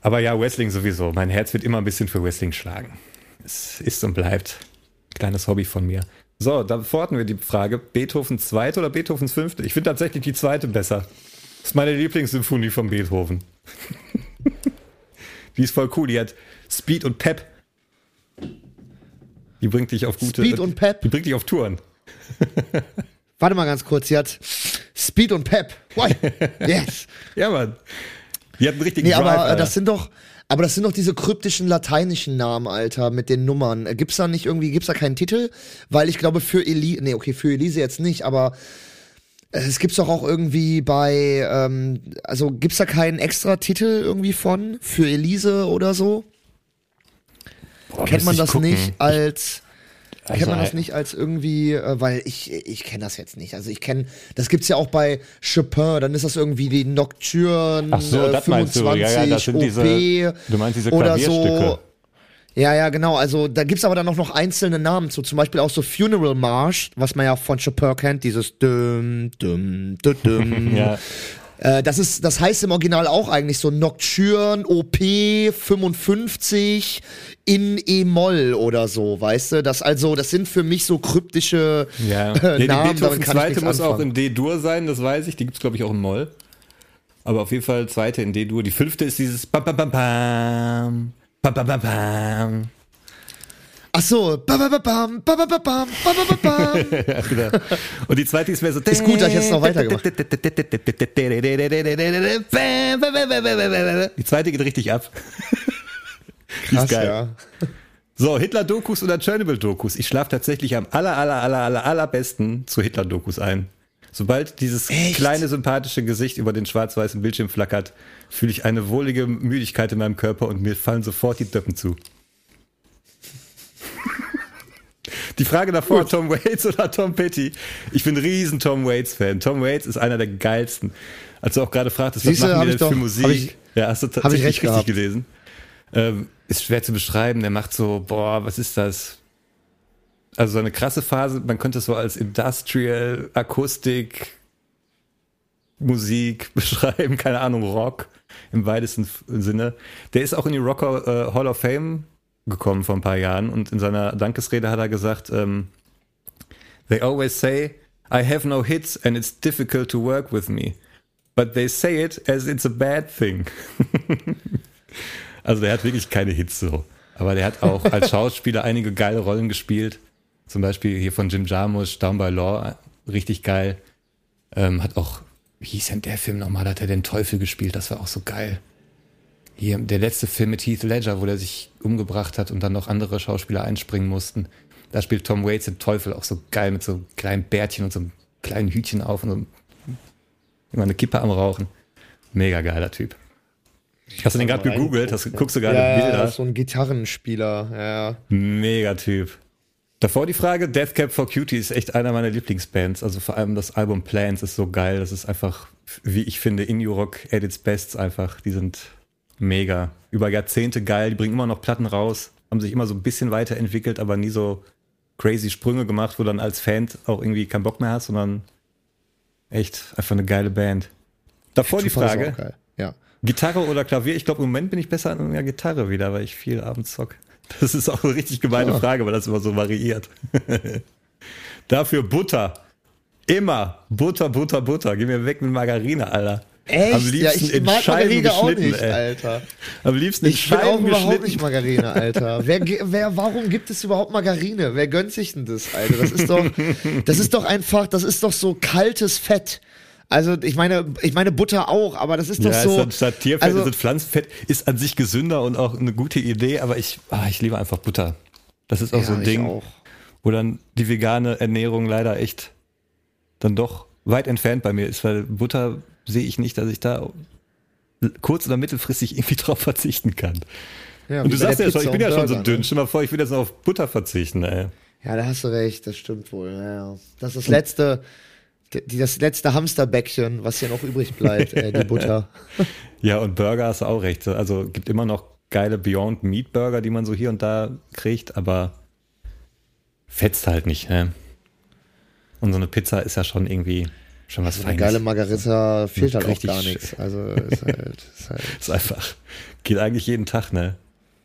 Aber ja, Wrestling sowieso. Mein Herz wird immer ein bisschen für Wrestling schlagen. Es ist und bleibt kleines Hobby von mir. So, davor hatten wir die Frage, Beethovens zweite oder Beethovens fünfte? Ich finde tatsächlich die zweite besser. Das ist meine Lieblingssymphonie von Beethoven. die ist voll cool. Die hat Speed und Pep. Die bringt dich auf gute... Speed und Pep? Die bringt dich auf Touren. Warte mal ganz kurz, sie hat Speed und Pep. Why? Yes. Ja, Mann. Die hat einen richtigen Nee, Drive, aber Alter. das sind doch, aber das sind doch diese kryptischen lateinischen Namen, Alter, mit den Nummern. Äh, Gibt's da nicht irgendwie, gibt's da keinen Titel? Weil ich glaube für Elise, nee, okay, für Elise jetzt nicht, aber äh, es gibt's doch auch irgendwie bei, ähm, also gibt's da keinen extra Titel irgendwie von für Elise oder so? Boah, Kennt man das gucken. nicht als Also, kennt man das nicht als irgendwie, äh, weil ich, ich kenne das jetzt nicht. Also ich kenne, das gibt's ja auch bei Chopin, dann ist das irgendwie die Nocturne Ach so, äh, das meinst du. Ja, ja, das sind OP diese- du meinst diese oder so. Ja, ja, genau. Also da gibt's aber dann auch noch einzelne Namen zu. Zum Beispiel auch so Funeral March, was man ja von Chopin kennt, dieses düm, düm, düm, düm. Ja. Äh, das ist, das heißt im Original auch eigentlich so Nocturne OP 55 in E-Moll oder so, weißt du? Das also, das sind für mich so kryptische Ja. äh, die Namen, Beethoven ich zweite muss auch anfangen. in D-Dur sein, das weiß ich. Die gibt's glaube ich, auch in Moll. Aber auf jeden Fall zweite in D-Dur. Die fünfte ist dieses Bam, bam, bam, bam. Bam, bam, bam, bam. Ach so, genau. Und die zweite ist mehr so. Ist gut, dass ich jetzt noch weitergemacht Die zweite geht richtig ab. Krass, ist geil. ja. So, Hitler-Dokus oder Chernobyl-Dokus? Ich schlafe tatsächlich am aller, aller, aller, aller, allerbesten zu Hitler-Dokus ein. Sobald dieses Echt? kleine, sympathische Gesicht über den schwarz-weißen Bildschirm flackert, fühle ich eine wohlige Müdigkeit in meinem Körper und mir fallen sofort die Döppen zu. Die Frage davor, Tom Waits oder Tom Petty? Ich bin ein riesen Tom Waits-Fan. Tom Waits ist einer der geilsten. Als du auch gerade fragtest, was machen ich denn für Musik? ich- ja, hast du tatsächlich richtig gehabt. gelesen. Ähm, ist schwer zu beschreiben. Der macht so, boah, was ist das? Also so eine krasse Phase, man könnte es so als Industrial, Akustik, Musik beschreiben, keine Ahnung, Rock im weitesten Sinne. Der ist auch in die Rocker äh, Hall of Fame gekommen vor ein paar Jahren und in seiner Dankesrede hat er gesagt, ähm, They always say, I have no hits and it's difficult to work with me. But they say it as it's a bad thing. also der hat wirklich keine Hits so. Aber der hat auch als Schauspieler einige geile Rollen gespielt. Zum Beispiel hier von Jim Jarmusch, Down by Law, richtig geil. Ähm, hat auch, wie hieß denn der Film nochmal? Da hat er den Teufel gespielt, das war auch so geil. Hier, der letzte Film mit Heath Ledger, wo der sich umgebracht hat und dann noch andere Schauspieler einspringen mussten. Da spielt Tom Waits den Teufel auch so geil mit so kleinen Bärtchen und so einem kleinen Hütchen auf und so immer eine Kippe am Rauchen. Mega geiler Typ. Hast du den gerade gegoogelt? Hast, guckst du gerade ja, Bilder? Ja, so ein Gitarrenspieler, ja. Mega Typ. Davor die Frage, Death Cab for Cutie ist echt einer meiner Lieblingsbands. Also vor allem das Album Plans ist so geil. Das ist einfach, wie ich finde, Indie Rock at its best einfach. Die sind mega. Über Jahrzehnte geil. Die bringen immer noch Platten raus. Haben sich immer so ein bisschen weiterentwickelt, aber nie so crazy Sprünge gemacht, wo dann als Fan auch irgendwie keinen Bock mehr hast, sondern echt einfach eine geile Band. Davor die Frage, Ja. Gitarre oder Klavier? Ich glaube, im Moment bin ich besser an der Gitarre wieder, weil ich viel abends zock. Das ist auch eine richtig gemeine Ah. Frage, weil das immer so variiert. Dafür Butter. Immer. Butter, Butter, Butter. Geh mir weg mit Margarine, Alter. Echt? Am liebsten ja, ich in mag Scheiben Margarine auch nicht, ey. Alter. Am liebsten in Ich will auch Scheiben überhaupt nicht Margarine, Alter. Wer, wer, warum gibt es überhaupt Margarine? Wer gönnt sich denn das, Alter? Das ist doch, das ist doch einfach, das ist doch so kaltes Fett. Also ich meine, ich meine Butter auch, aber das ist doch Ja, so. ist statt Tierfett also- ist Pflanzenfett, ist an sich gesünder und auch eine gute Idee, aber ich, ah, ich liebe einfach Butter. Das ist auch Ja, so ein Ding, auch. wo dann die vegane Ernährung leider echt dann doch weit entfernt bei mir ist, weil Butter sehe ich nicht, dass ich da kurz- oder mittelfristig irgendwie drauf verzichten kann. Ja, und du sagst ja schon, ich bin ja schon so Burger, dünn. ne? Stell mal vor, ich will jetzt noch auf Butter verzichten, ey. Ja, da hast du recht, das stimmt wohl. Ja. Das ist das letzte, das letzte Hamsterbäckchen, was hier noch übrig bleibt, äh, die Butter. Ja, und Burger hast du auch recht. Also gibt immer noch geile Beyond Meat Burger, die man so hier und da kriegt, aber fetzt halt nicht. Ne? Und so eine Pizza ist ja schon irgendwie schon was So eine Feines. geile Margarita fehlt halt auch Richtig gar nichts. Also ist halt, ist halt ist einfach, geht eigentlich jeden Tag, ne?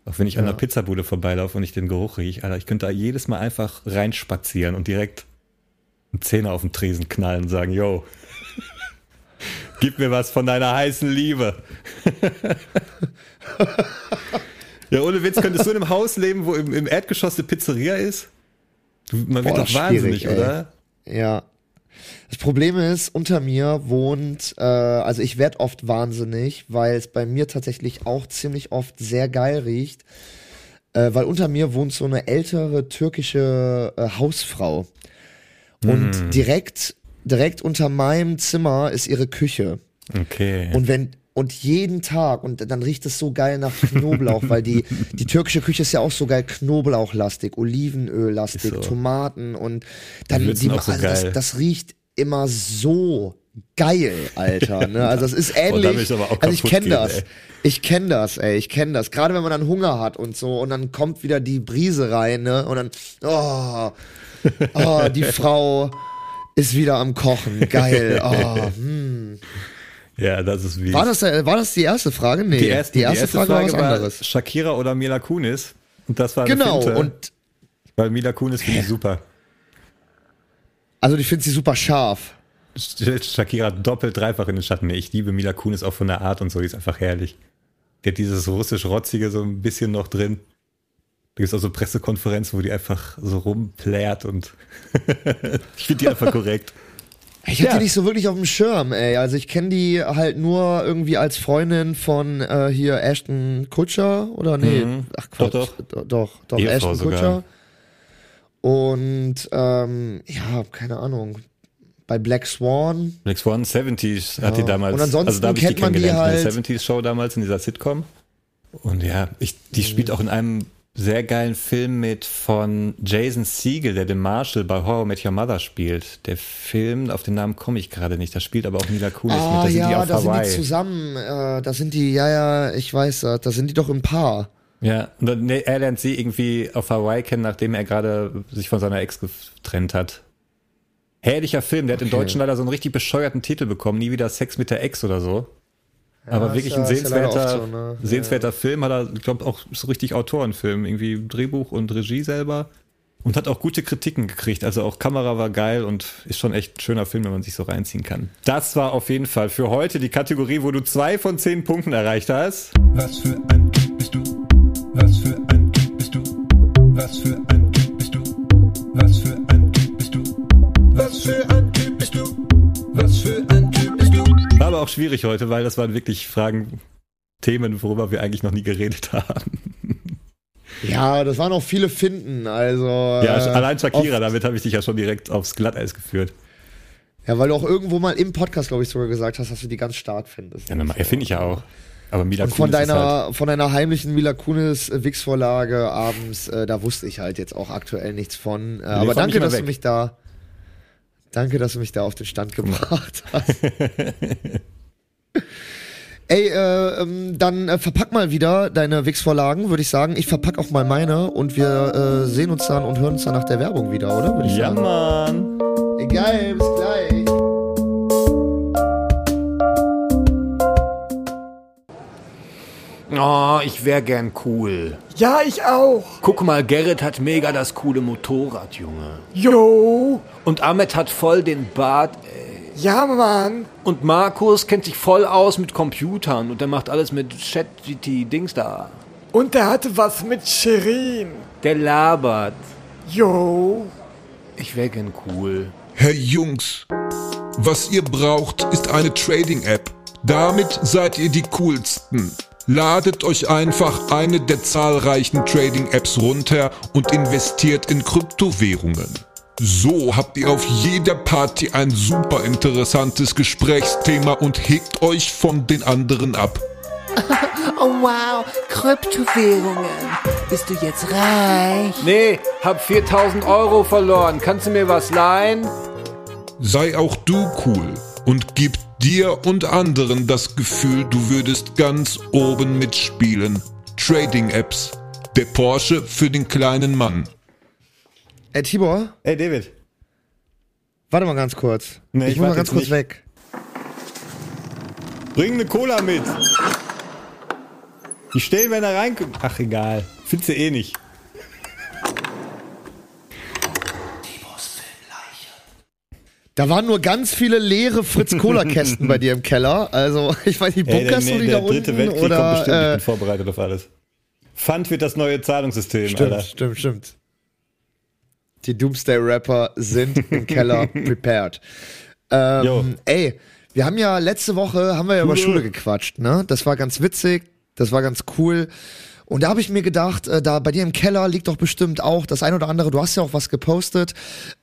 Auch wenn ich an Ja. einer Pizzabude vorbeilaufe und ich den Geruch rieche, Alter, ich könnte da jedes Mal einfach reinspazieren und direkt einen Zehner auf den Tresen knallen und sagen, yo, gib mir was von deiner heißen Liebe. ja, ohne Witz, könntest du in einem Haus leben, wo im, im Erdgeschoss eine Pizzeria ist? Man wird Boah, doch wahnsinnig, ey. oder? Ja. Das Problem ist, unter mir wohnt, äh, also ich werd oft wahnsinnig, weil es bei mir tatsächlich auch ziemlich oft sehr geil riecht, äh, weil unter mir wohnt so eine ältere türkische äh, Hausfrau. Und direkt, direkt unter meinem Zimmer ist ihre Küche. Okay. Und wenn und jeden Tag und dann riecht es so geil nach Knoblauch, weil die die türkische Küche ist ja auch so geil Knoblauchlastig, Olivenöllastig, so. Tomaten und dann Würzen die, auch so also das, das riecht immer so geil, Alter. Ne? Also es ist ähnlich. da will ich also ich kenne das. ey. Ich kenne das, ey. Ich kenne das. Gerade wenn man dann Hunger hat und so und dann kommt wieder die Brise rein, ne? Und dann, oh, oh die Frau ist wieder am Kochen. Geil. Oh, hm. Ja, das ist wie. War das, war das die erste Frage? Nee, die erste, die erste, Frage, war was anderes. Shakira oder Mila Kunis. Und das war Genau, Finte, und weil Mila Kunis finde ich super. also ich finde sie super scharf. Shakira doppelt, dreifach in den Schatten. Nee, Ich liebe Mila Kunis auch von der Art und so, die ist einfach herrlich. Die hat dieses russisch-rotzige so ein bisschen noch drin. Da gibt es auch so Pressekonferenzen, wo die einfach so rumplärt und ich finde die einfach korrekt. Ich hatte Ja. die nicht so wirklich auf dem Schirm, ey. Also ich kenne die halt nur irgendwie als Freundin von äh, hier Ashton Kutcher oder nee, Mhm. ach Quatsch, Doch, doch, doch, doch Ehefrau Ashton sogar. Kutcher. Und ähm, ja, keine Ahnung. Bei Black Swan, Black Swan 70s hat Ja. die damals, Und ansonsten also da habe ich die man die kennengelernt in der halt- 70s Show damals in dieser Sitcom. Und ja, ich, die Mhm. spielt auch in einem sehr geilen Film mit von Jason Siegel, der den Marshall bei Horror Met Your Mother spielt. Der Film, auf den Namen komme ich gerade nicht, da spielt aber auch Mila Kunis ah mit, da sind die ja, auf da sind Hawaii. die zusammen, äh, da sind die, ja, ja, ich weiß das, da sind die doch im Paar. Ja, und dann, nee, er lernt sie irgendwie auf Hawaii kennen, nachdem er gerade sich von seiner Ex getrennt hat. Herrlicher Film, der hat in Okay. Deutschland leider so einen richtig bescheuerten Titel bekommen, nie wieder Sex mit der Ex oder so. Aber ist wirklich ja- ein ja sehenswerter, so, ne? sehenswerter Film, hat er, ich glaube, auch so richtig Autorenfilm, irgendwie Drehbuch und Regie selber. Und hat auch gute Kritiken gekriegt. Also auch Kamera war geil und ist schon echt ein schöner Film, wenn man sich so reinziehen kann. Das war auf jeden Fall für heute die Kategorie, wo du zwei von zehn Punkten erreicht hast. Was für ein Typ bist du? Was für ein Typ bist du? Was für ein auch schwierig heute, weil das waren wirklich Fragen, Themen, worüber wir eigentlich noch nie geredet haben. Ja, das waren auch viele Finden, also. Ja, äh, allein Shakira, damit habe ich dich ja schon direkt aufs Glatteis geführt. Ja, weil du auch irgendwo mal im Podcast, glaube ich, sogar gesagt hast, dass du die ganz stark findest. Ja, normal, finde ich ja auch. Aber Mila Und von Kunis deiner, halt, von deiner heimlichen Mila Kunis äh, Wix-Vorlage abends, äh, da wusste ich halt jetzt auch aktuell nichts von. Äh, aber fahr danke, dass du weg. mich da, danke, dass du mich da auf den Stand gebracht hast. Ey, äh, ähm, dann äh, verpack mal wieder deine Wix-Vorlagen, würde ich sagen. Ich verpack auch mal meine und wir äh, sehen uns dann und hören uns dann nach der Werbung wieder, oder? Würde ich ja, sagen. Mann. Egal, bis gleich. Oh, ich wär gern cool. Ja, ich auch. Guck mal, Gerrit hat mega das coole Motorrad, Junge. Jo. Und Ahmed hat voll den Bart. ey. Ja, Mann. Und Markus kennt sich voll aus mit Computern und der macht alles mit Chat-GT-Dings da. Und der hatte was mit Shirin. Der labert. Jo. Ich wär gern cool. Hey Jungs, was ihr braucht, ist eine Trading-App. Damit seid ihr die coolsten. Ladet euch einfach eine der zahlreichen Trading-Apps runter und investiert in Kryptowährungen. So habt ihr auf jeder Party ein super interessantes Gesprächsthema und hebt euch von den anderen ab. Oh wow, Kryptowährungen. Bist du jetzt reich? Nee, hab 4000 Euro verloren. Kannst du mir was leihen? Sei auch du cool und gib dir und anderen das Gefühl, du würdest ganz oben mitspielen. Trading Apps. Der Porsche für den kleinen Mann. Ey, Tibor, Ey, David. warte mal ganz kurz. Nee, ich ich muss mal ganz kurz nicht. weg. Bring eine Cola mit. Die stellen, wenn er reinkommt. Ach, egal. Findest du eh nicht. Da waren nur ganz viele leere Fritz-Cola-Kästen bei dir im Keller. Also, ich weiß nicht, Ey, der, bunkerst du die der da dritte unten? Weltkrieg kommt Oder, bestimmt. ich äh, bin vorbereitet auf alles. Pfand wird das neue Zahlungssystem, stimmt, Alter. stimmt, stimmt. Die Doomsday-Rapper sind im Keller prepared. Ähm, ey, wir haben ja letzte Woche, haben wir ja über Schule. Schule gequatscht, ne? Das war ganz witzig, das war ganz cool. Und da habe ich mir gedacht, äh, da bei dir im Keller liegt doch bestimmt auch das ein oder andere, du hast ja auch was gepostet,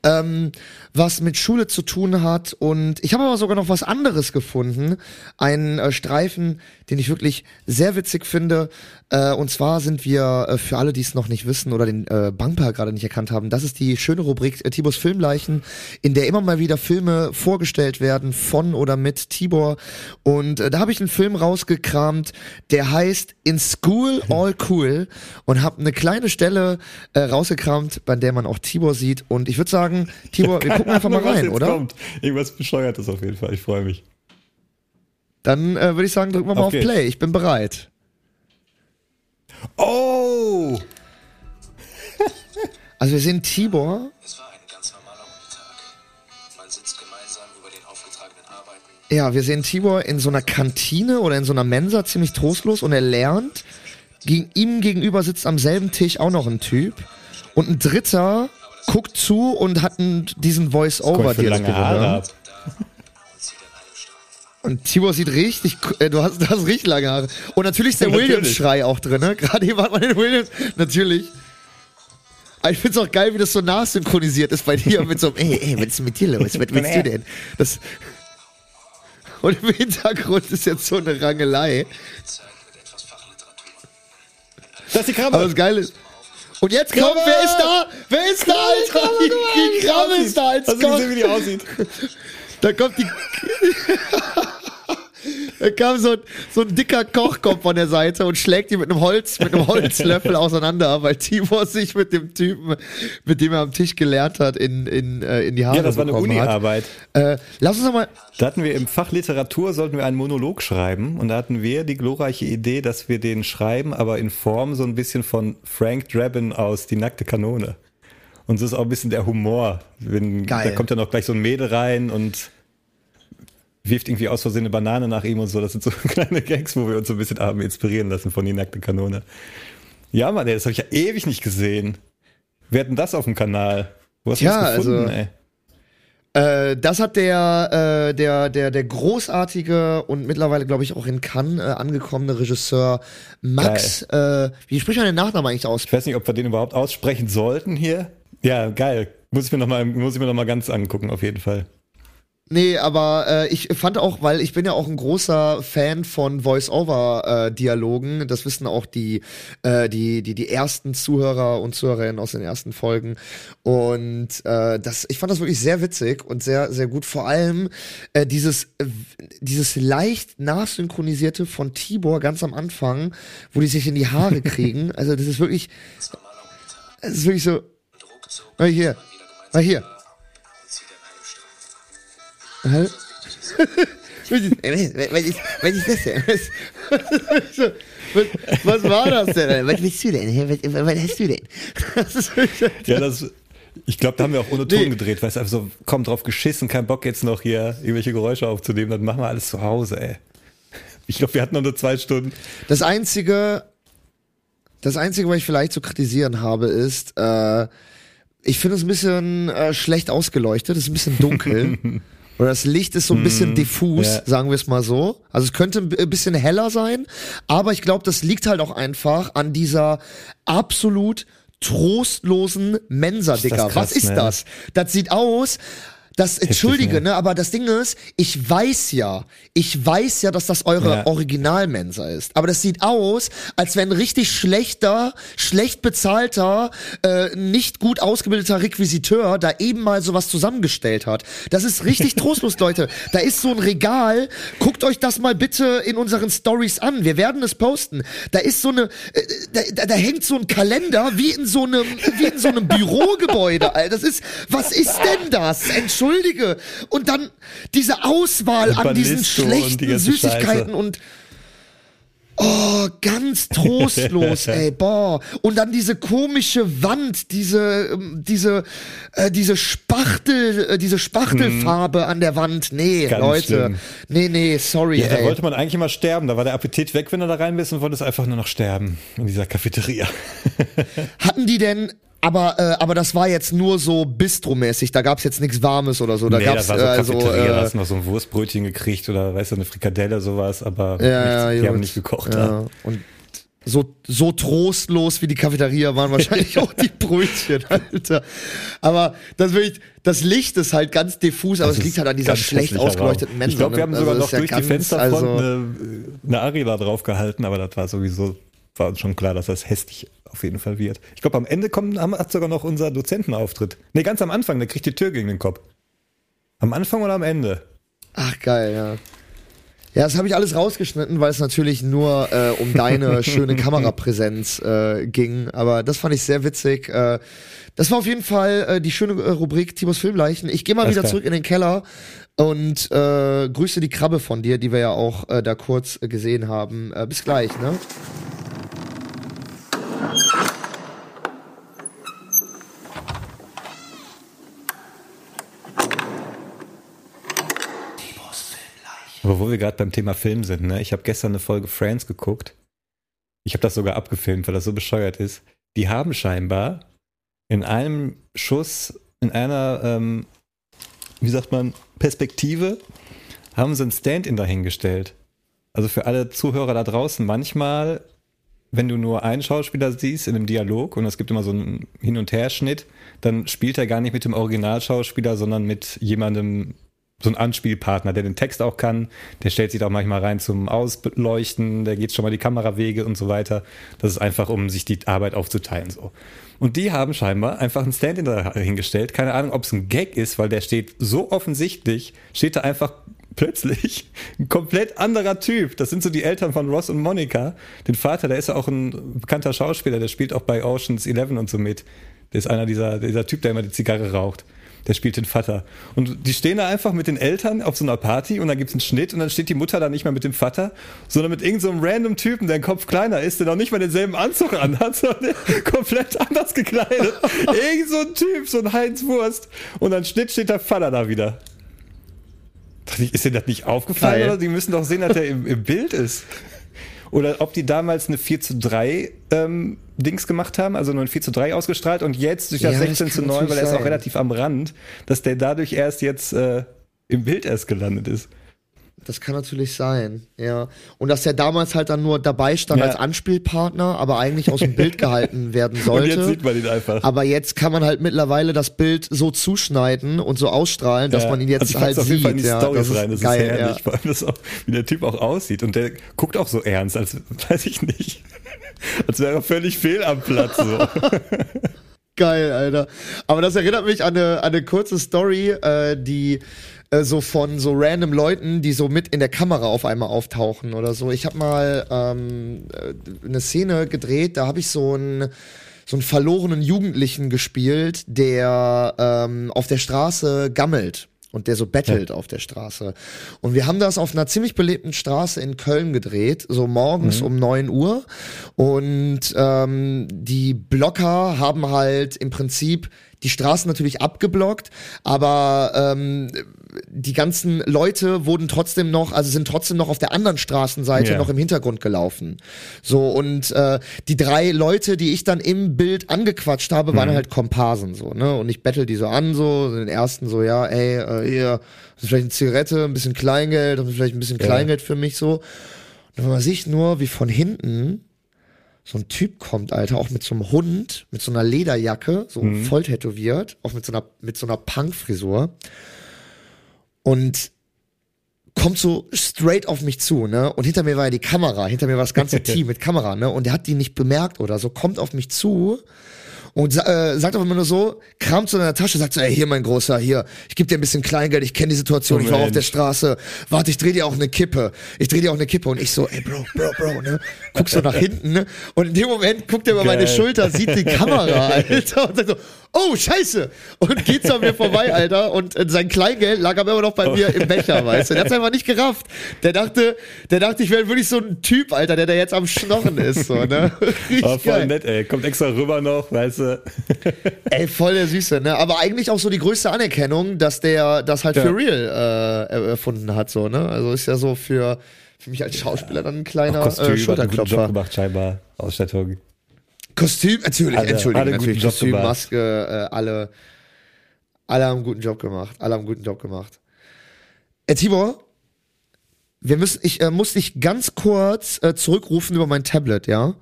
ähm, was mit Schule zu tun hat. Und ich habe aber sogar noch was anderes gefunden. Einen äh, Streifen, den ich wirklich sehr witzig finde. Äh, und zwar sind wir, äh, für alle, die es noch nicht wissen oder den äh, Bumper gerade nicht erkannt haben, das ist die schöne Rubrik äh, Tibors Filmleichen, in der immer mal wieder Filme vorgestellt werden von oder mit Tibor. Und äh, da habe ich einen Film rausgekramt, der heißt In School All Cool und habe eine kleine Stelle äh, rausgekramt, bei der man auch Tibor sieht. Und ich würde sagen, Tibor, wir gucken einfach mal Ahnung, was rein, oder? Kommt. Irgendwas Bescheuertes auf jeden Fall. Ich freue mich. Dann äh, würde ich sagen, drücken wir mal Auf auf. Play. Ich bin bereit. Oh! Also wir sehen Tibor. Es war ein ganz normaler Unitag. Man sitzt gemeinsam über den aufgetragenen Arbeiten. Ja, wir sehen Tibor in so einer Kantine oder in so einer Mensa ziemlich trostlos und er lernt. Gegen ihm gegenüber sitzt am selben Tisch auch noch ein Typ. Und ein dritter guckt zu und hat diesen Voice-Over direkt lange Haare gehört. Und Tibor sieht richtig, äh, du hast, du hast richtig lange Haare. Und natürlich ist der. Williams-Schrei auch drin, ne? Gerade eben hat man den Williams, natürlich. Aber ich find's auch geil, wie das so nachsynchronisiert ist bei dir mit so einem, ey, ey, was ist mit dir los? Was willst du denn? Das, und im Hintergrund ist jetzt so eine Rangelei. Das ist die Krabbe. Aber das Geile ist. Und jetzt kommt, wer ist da? Wer ist da, Alter? Die, die Krabbe ist da als Hast du Koch. gesehen, wie die aussieht? Da kommt die. da kam so ein, so ein dicker Koch kommt von der Seite und schlägt die mit einem Holz, mit einem Holzlöffel auseinander, weil Tibor sich mit dem Typen, mit dem er am Tisch gelernt hat, in, in, äh, in die Haare Ja, das war eine hat. Uni-Arbeit. Äh, lass uns noch mal. Da hatten wir im Fach Literatur, sollten wir einen Monolog schreiben und da hatten wir die glorreiche Idee, dass wir den schreiben, aber in Form so ein bisschen von Frank Drabin aus Die nackte Kanone. Und so ist auch ein bisschen der Humor. Wenn, Geil. Da kommt dann auch gleich so ein Mädel rein und wirft irgendwie aus Versehen eine Banane nach ihm und so. Das sind so kleine Gags, wo wir uns so ein bisschen haben inspirieren lassen von Die nackte Kanone. Ja, Mann, ey, das habe ich ja ewig nicht gesehen. Wir hatten das auf dem Kanal. Wo hast du Tja, das gefunden, also- ey? Äh, das hat der, äh, der, der, der großartige und mittlerweile, glaube ich, auch in Cannes äh, angekommene Regisseur Max, äh, wie spricht man den Nachnamen eigentlich aus? Ich weiß nicht, ob wir den überhaupt aussprechen sollten hier. Ja, geil. Muss ich mir nochmal, muss ich mir noch mal ganz angucken, auf jeden Fall. Nee, aber äh, ich fand auch, weil ich bin ja auch ein großer Fan von Voice-Over-Dialogen. das wissen auch die, äh, die, die, die ersten Zuhörer und Zuhörerinnen aus den ersten Folgen. Und äh, das, ich fand das wirklich sehr witzig und sehr, sehr gut. Vor allem äh, dieses, äh, dieses leicht nachsynchronisierte von Tibor ganz am Anfang, wo die sich in die Haare kriegen. Also das ist wirklich, das ist wirklich so. Mal hier, mal hier. Was, ist, was ist das denn? Was, was, was war das denn? Was willst du denn? Was, was hast du denn? Ja, das, ich glaube, da haben wir auch ohne Ton Nee. gedreht, weil es einfach so, komm drauf geschissen, kein Bock jetzt noch hier irgendwelche Geräusche aufzunehmen, dann machen wir alles zu Hause, ey. Ich glaube, wir hatten noch nur zwei Stunden. Das einzige, das einzige, was ich vielleicht zu kritisieren habe, ist, äh, ich finde es ein bisschen äh, schlecht ausgeleuchtet, es ist ein bisschen dunkel. Oder das Licht ist so ein bisschen diffus, ja. sagen wir es mal so. Also es könnte ein bi- bisschen heller sein, aber ich glaube, das liegt halt auch einfach an dieser absolut trostlosen Mensa, Digga. Was ist ne? das? Das sieht aus. Das, entschuldige, ne? ne, aber das Ding ist, ich weiß ja, ich weiß ja, dass das eure Ja. Originalmensa ist. Aber das sieht aus, als wenn ein richtig schlechter, schlecht bezahlter, äh, nicht gut ausgebildeter Requisiteur da eben mal sowas zusammengestellt hat. Das ist richtig trostlos, Leute. Da ist so ein Regal. Guckt euch das mal bitte in unseren Stories an. Wir werden es posten. Da ist so eine, äh, da, da, da hängt so ein Kalender wie in so einem, wie in so einem Bürogebäude. Alter. Das ist, was ist denn das? Entschuldige. Und dann diese Auswahl Und an diesen Ballisto und die schlechten Süßigkeiten Scheiße. und Oh, ganz trostlos, ey, boah. Und dann diese komische Wand, diese, ähm, diese, äh, diese Spachtel, äh, diese Spachtelfarbe an der Wand. Nee. Ganz Leute. schlimm. Nee, nee, sorry, Ja, da ey. wollte man eigentlich immer sterben. Da war der Appetit weg, wenn du da rein bist und wolltest einfach nur noch sterben in dieser Cafeteria. Hatten die denn, aber, äh, aber das war jetzt nur so Bistro-mäßig, da gab's jetzt nichts Warmes oder so. Da nee, gab's das war so äh, da äh, hast noch so ein Wurstbrötchen gekriegt oder weißt du, eine Frikadelle, sowas, aber ja, nichts, ja, die haben nicht gekocht. Ja. Und so, so trostlos wie die Cafeteria waren wahrscheinlich auch die Brötchen, Alter. Aber das wirklich, das Licht ist halt ganz diffus, aber Das es liegt halt an dieser schlecht ausgeleuchteten. Mensa. Ich glaube, wir haben ne? sogar Also noch ist ja durch die Fensterfront also, eine, eine Arena drauf gehalten, aber das war sowieso, war uns schon klar, dass das hässlich auf jeden Fall wird. Ich glaube, am Ende kommt, haben- hat sogar noch unser Dozentenauftritt. Nee, ganz am Anfang, der kriegt die Tür gegen den Kopf. Am Anfang oder am Ende? Ach, geil, ja. Ja, das habe ich alles rausgeschnitten, weil es natürlich nur äh, um deine schöne Kamerapräsenz äh, ging. Aber das fand ich sehr witzig. Äh, das war auf jeden Fall äh, die schöne äh, Rubrik Tibos Filmleichen. Ich gehe mal Alles wieder klar. zurück in den Keller und äh, grüße die Krabbe von dir, die wir ja auch da kurz gesehen haben. Bis gleich, ne? Aber wo wir gerade beim Thema Film sind, ne? Ich habe gestern eine Folge Friends geguckt. Ich habe das sogar abgefilmt, weil das so bescheuert ist. Die haben scheinbar in einem Schuss, in einer, ähm, wie sagt man, Perspektive, haben sie ein Stand-in dahingestellt. Also für alle Zuhörer da draußen, manchmal, wenn du nur einen Schauspieler siehst in einem Dialog und es gibt immer so einen Hin- und Her-Schnitt, dann spielt er gar nicht mit dem Originalschauspieler, sondern mit jemandem, so ein Anspielpartner, der den Text auch kann, der stellt sich da auch manchmal rein zum Ausleuchten, der geht schon mal die Kamerawege und so weiter. Das ist einfach, um sich die Arbeit aufzuteilen so. Und die haben scheinbar einfach ein Stand-in da hingestellt. Keine Ahnung, ob es ein Gag ist, weil der steht so offensichtlich, steht da einfach plötzlich ein komplett anderer Typ. Das sind so die Eltern von Ross und Monica. Den Vater, der ist ja auch ein bekannter Schauspieler, der spielt auch bei Oceans 11 und so mit. Der ist einer dieser, dieser Typ, der immer die Zigarre raucht. Der spielt den Vater. Und die stehen da einfach mit den Eltern auf so einer Party und dann gibt's einen Schnitt und dann steht die Mutter da nicht mehr mit dem Vater, sondern mit irgendeinem so einem random Typen, der ein Kopf kleiner ist, der noch nicht mal denselben Anzug anhat, sondern komplett anders gekleidet. Irgend so ein Typ, so ein Heinz Wurst. Und dann Schnitt steht der Vater da wieder. Ist dir das nicht aufgefallen oder? Die müssen doch sehen, dass der im, im Bild ist. oder ob die damals eine 4 zu 3 ähm, Dings gemacht haben, also nur ein 4 zu 3 ausgestrahlt und jetzt durch das Ja, das 16 zu kann 9, weil er ist auch relativ am Rand, dass der dadurch erst jetzt äh, im Bild erst gelandet ist. Das kann natürlich sein, ja. Und dass der damals halt dann nur dabei stand Ja. als Anspielpartner, aber eigentlich aus dem Bild gehalten werden sollte. Und jetzt sieht man ihn einfach. Aber jetzt kann man halt mittlerweile das Bild so zuschneiden und so ausstrahlen, dass Ja, man ihn jetzt also halt auf jeden sieht. Fall in die ja, Storys das ist rein, das geil, ist herrlich. ja. Vor allem, das auch, wie der Typ auch aussieht. Und der guckt auch so ernst, als weiß ich nicht. Als wäre er völlig fehl am Platz. So. Geil, Alter. Aber das erinnert mich an eine, an eine kurze Story, äh, die äh, so von so random Leuten, die so mit in der Kamera auf einmal auftauchen oder so. Ich habe mal ähm, äh, eine Szene gedreht, da habe ich so einen so einen verlorenen Jugendlichen gespielt, der ähm, auf der Straße gammelt und der so bettelt auf der Straße. Und wir haben das auf einer ziemlich belebten Straße in Köln gedreht, so morgens um 9 Uhr. Und ähm, die Blocker haben halt im Prinzip die Straßen natürlich abgeblockt, aber ähm, die ganzen Leute wurden trotzdem noch, also sind trotzdem noch auf der anderen Straßenseite Ja. noch im Hintergrund gelaufen. So, und äh, die drei Leute, die ich dann im Bild angequatscht habe, waren halt Komparsen, so, ne? Und ich bettel die so an, so, den ersten so, ja, ey, äh, hier, du vielleicht eine Zigarette, ein bisschen Kleingeld, du vielleicht ein bisschen Ja. Kleingeld für mich, so. Und man sieht nur, wie von hinten so ein Typ kommt, Alter, auch mit so einem Hund, mit so einer Lederjacke, so voll tätowiert, auch mit so einer, mit so einer Punk-Frisur. Und kommt so straight auf mich zu, ne? Und hinter mir war ja die Kamera, hinter mir war das ganze Team mit Kamera, ne? Und der hat die nicht bemerkt oder so, kommt auf mich zu und äh, sagt auf immer nur so, kramt so in der Tasche, sagt so, ey, hier mein Großer, hier, ich gebe dir ein bisschen Kleingeld, ich kenne die Situation, Oh ich war auf Mensch. der Straße, warte, ich dreh dir auch eine Kippe, ich dreh dir auch eine Kippe und ich so, ey, Bro, Bro, Bro, ne? Guck so nach hinten, ne? Und in dem Moment guckt er über meine Geil. Schulter, sieht die Kamera, Alter, und sagt so, oh, scheiße! Und geht so an mir vorbei, Alter, und äh, sein Kleingeld lag aber immer noch bei mir im Becher, weißt du? Der hat's einfach nicht gerafft. Der dachte, der dachte, ich wäre wirklich so ein Typ, Alter, der da jetzt am Schnorren ist, so, ne? Richtig Aber voll geil. nett, ey. Kommt extra rüber noch, weißt du. Ey, voll der Süße, ne? Aber eigentlich auch so die größte Anerkennung, dass der das halt Ja. für real äh, er- erfunden hat, so, ne? Also ist ja so für, für mich als Schauspieler dann ein kleiner Kostüm, äh, hat einen guten Job Schulterklopfer. gemacht, scheinbar. Ausstattung. Kostüm, natürlich, Alle- entschuldigung, alle guten natürlich. Job Kostüm, gemacht. Maske, äh, alle, alle haben einen guten Job gemacht. Alle haben einen guten Job gemacht. Äh, Tibor, wir müssen, ich äh, muss dich ganz kurz äh, zurückrufen über mein Tablet, ja?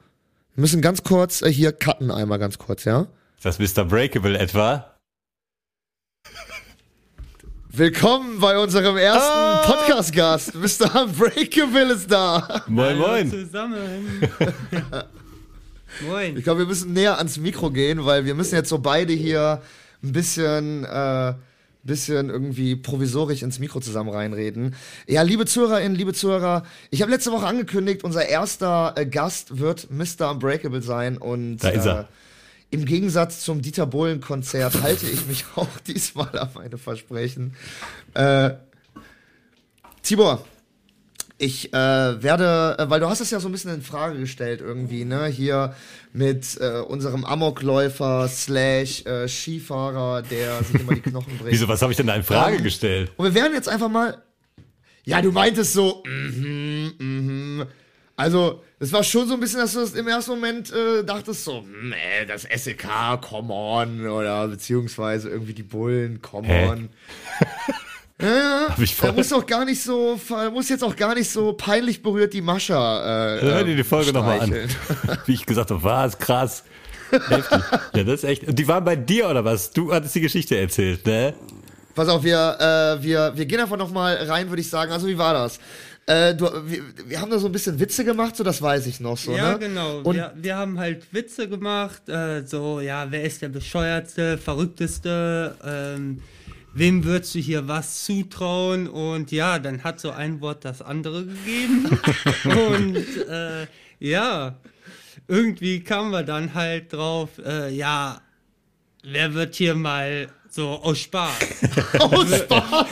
Wir müssen ganz kurz äh, hier cutten einmal ganz kurz, ja? Ist das Mr. Breakable etwa? Willkommen bei unserem ersten Ah! Podcast-Gast. Mr. Unbreakable ist da. Moin, moin. Zusammen. Moin. Ich glaube, wir müssen näher ans Mikro gehen, weil wir müssen jetzt so beide hier ein bisschen, äh, bisschen irgendwie provisorisch ins Mikro zusammen reinreden. Ja, liebe Zuhörerinnen, liebe Zuhörer, ich habe letzte Woche angekündigt, unser erster äh, Gast wird Mr. Unbreakable sein und Da ist er. Äh, im Gegensatz zum Dieter Bohlen-Konzert halte ich mich auch diesmal an meine Versprechen. Äh, Tibor, ich äh, werde, äh, weil du hast es ja so ein bisschen in Frage gestellt irgendwie, ne? Hier mit äh, unserem Amokläufer slash äh, Skifahrer, der sich immer die Knochen bricht. Wieso, was habe ich denn da in Frage Ähm, gestellt? Und wir werden jetzt einfach mal. Ja, du meintest so, mhm, mhm. Also, es war schon so ein bisschen, dass du das im ersten Moment äh, dachtest, so, ey, das SEK, come on, oder beziehungsweise irgendwie die Bullen, come Hä? on. Ja, Hab ich er voll- muss doch gar nicht so, er muss jetzt auch gar nicht so peinlich berührt die Mascha. Äh, Hör dir die Folge nochmal an. Wie ich gesagt habe, was krass. Heftig. Ja, das ist echt. Und die waren bei dir oder was? Du hattest die Geschichte erzählt, ne? Pass auf, wir, äh, wir, wir gehen einfach noch mal rein, würde ich sagen. Also, wie war das? Äh, du, wir, wir haben da so ein bisschen Witze gemacht, so das weiß ich noch so, ja, ne? genau. Und wir, wir haben halt Witze gemacht, äh, so, ja, wer ist der bescheuertste, verrückteste, ähm, wem würdest du hier was zutrauen? Und ja, dann hat so ein Wort das andere gegeben. Und äh, ja, irgendwie kamen wir dann halt drauf, äh, ja, wer wird hier mal so aus Spaß? aus Spaß.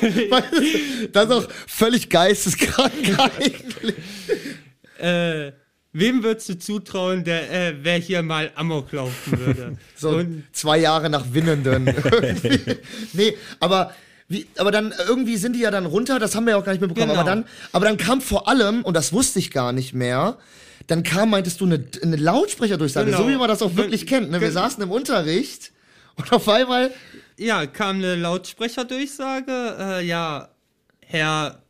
das ist auch völlig geisteskrank eigentlich. äh, wem würdest du zutrauen, der, äh, wer hier mal Amok laufen würde? So Und zwei Jahre nach Winnenden. Nee, aber. Wie, aber dann irgendwie sind die ja dann runter, das haben wir ja auch gar nicht mitbekommen. Genau. Aber, dann, aber dann kam vor allem, und das wusste ich gar nicht mehr, dann kam, meintest du, eine, eine Lautsprecherdurchsage, Genau. so wie man das auch wirklich kennt. Ne? Wir saßen im Unterricht und auf einmal, Ja, kam eine Lautsprecherdurchsage. Äh, ja, Herr,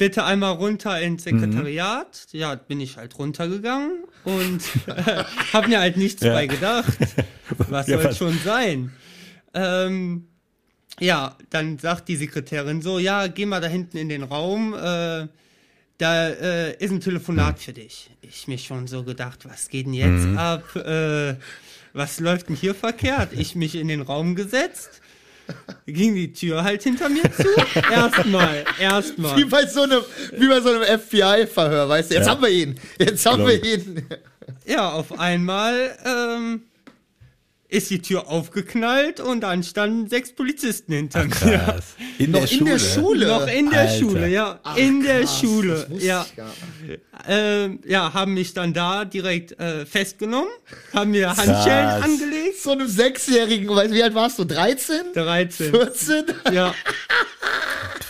bitte einmal runter ins Sekretariat. Ja, bin ich halt runtergegangen und äh, hab mir halt nichts Ja. bei gedacht. Was Ja, soll schon sein? Ähm, ja, dann sagt die Sekretärin so, ja, geh mal da hinten in den Raum. Äh, da äh, ist ein Telefonat für dich. Ich mir schon so gedacht, was geht denn jetzt Mhm. ab? Äh, was läuft denn hier verkehrt? Ich mich in den Raum gesetzt, ging die Tür halt hinter mir zu. Erstmal, erstmal. wie bei so einem, wie bei so einem FBI-Verhör, weißt du, jetzt Ja. haben wir ihn, jetzt haben wir ihn. Ja, auf einmal ähm, ist die Tür aufgeknallt und dann standen sechs Polizisten hinter mir. Krass. In Noch der in Schule. der Schule. Noch in der Alter. Schule, ja. Ach, in der krass, Schule, ja. Ähm, ja, haben mich dann da direkt äh, festgenommen, haben mir Handschellen Krass. angelegt. So einem Sechsjährigen, weißt du, wie alt warst du? 13? 13. 14? Ja,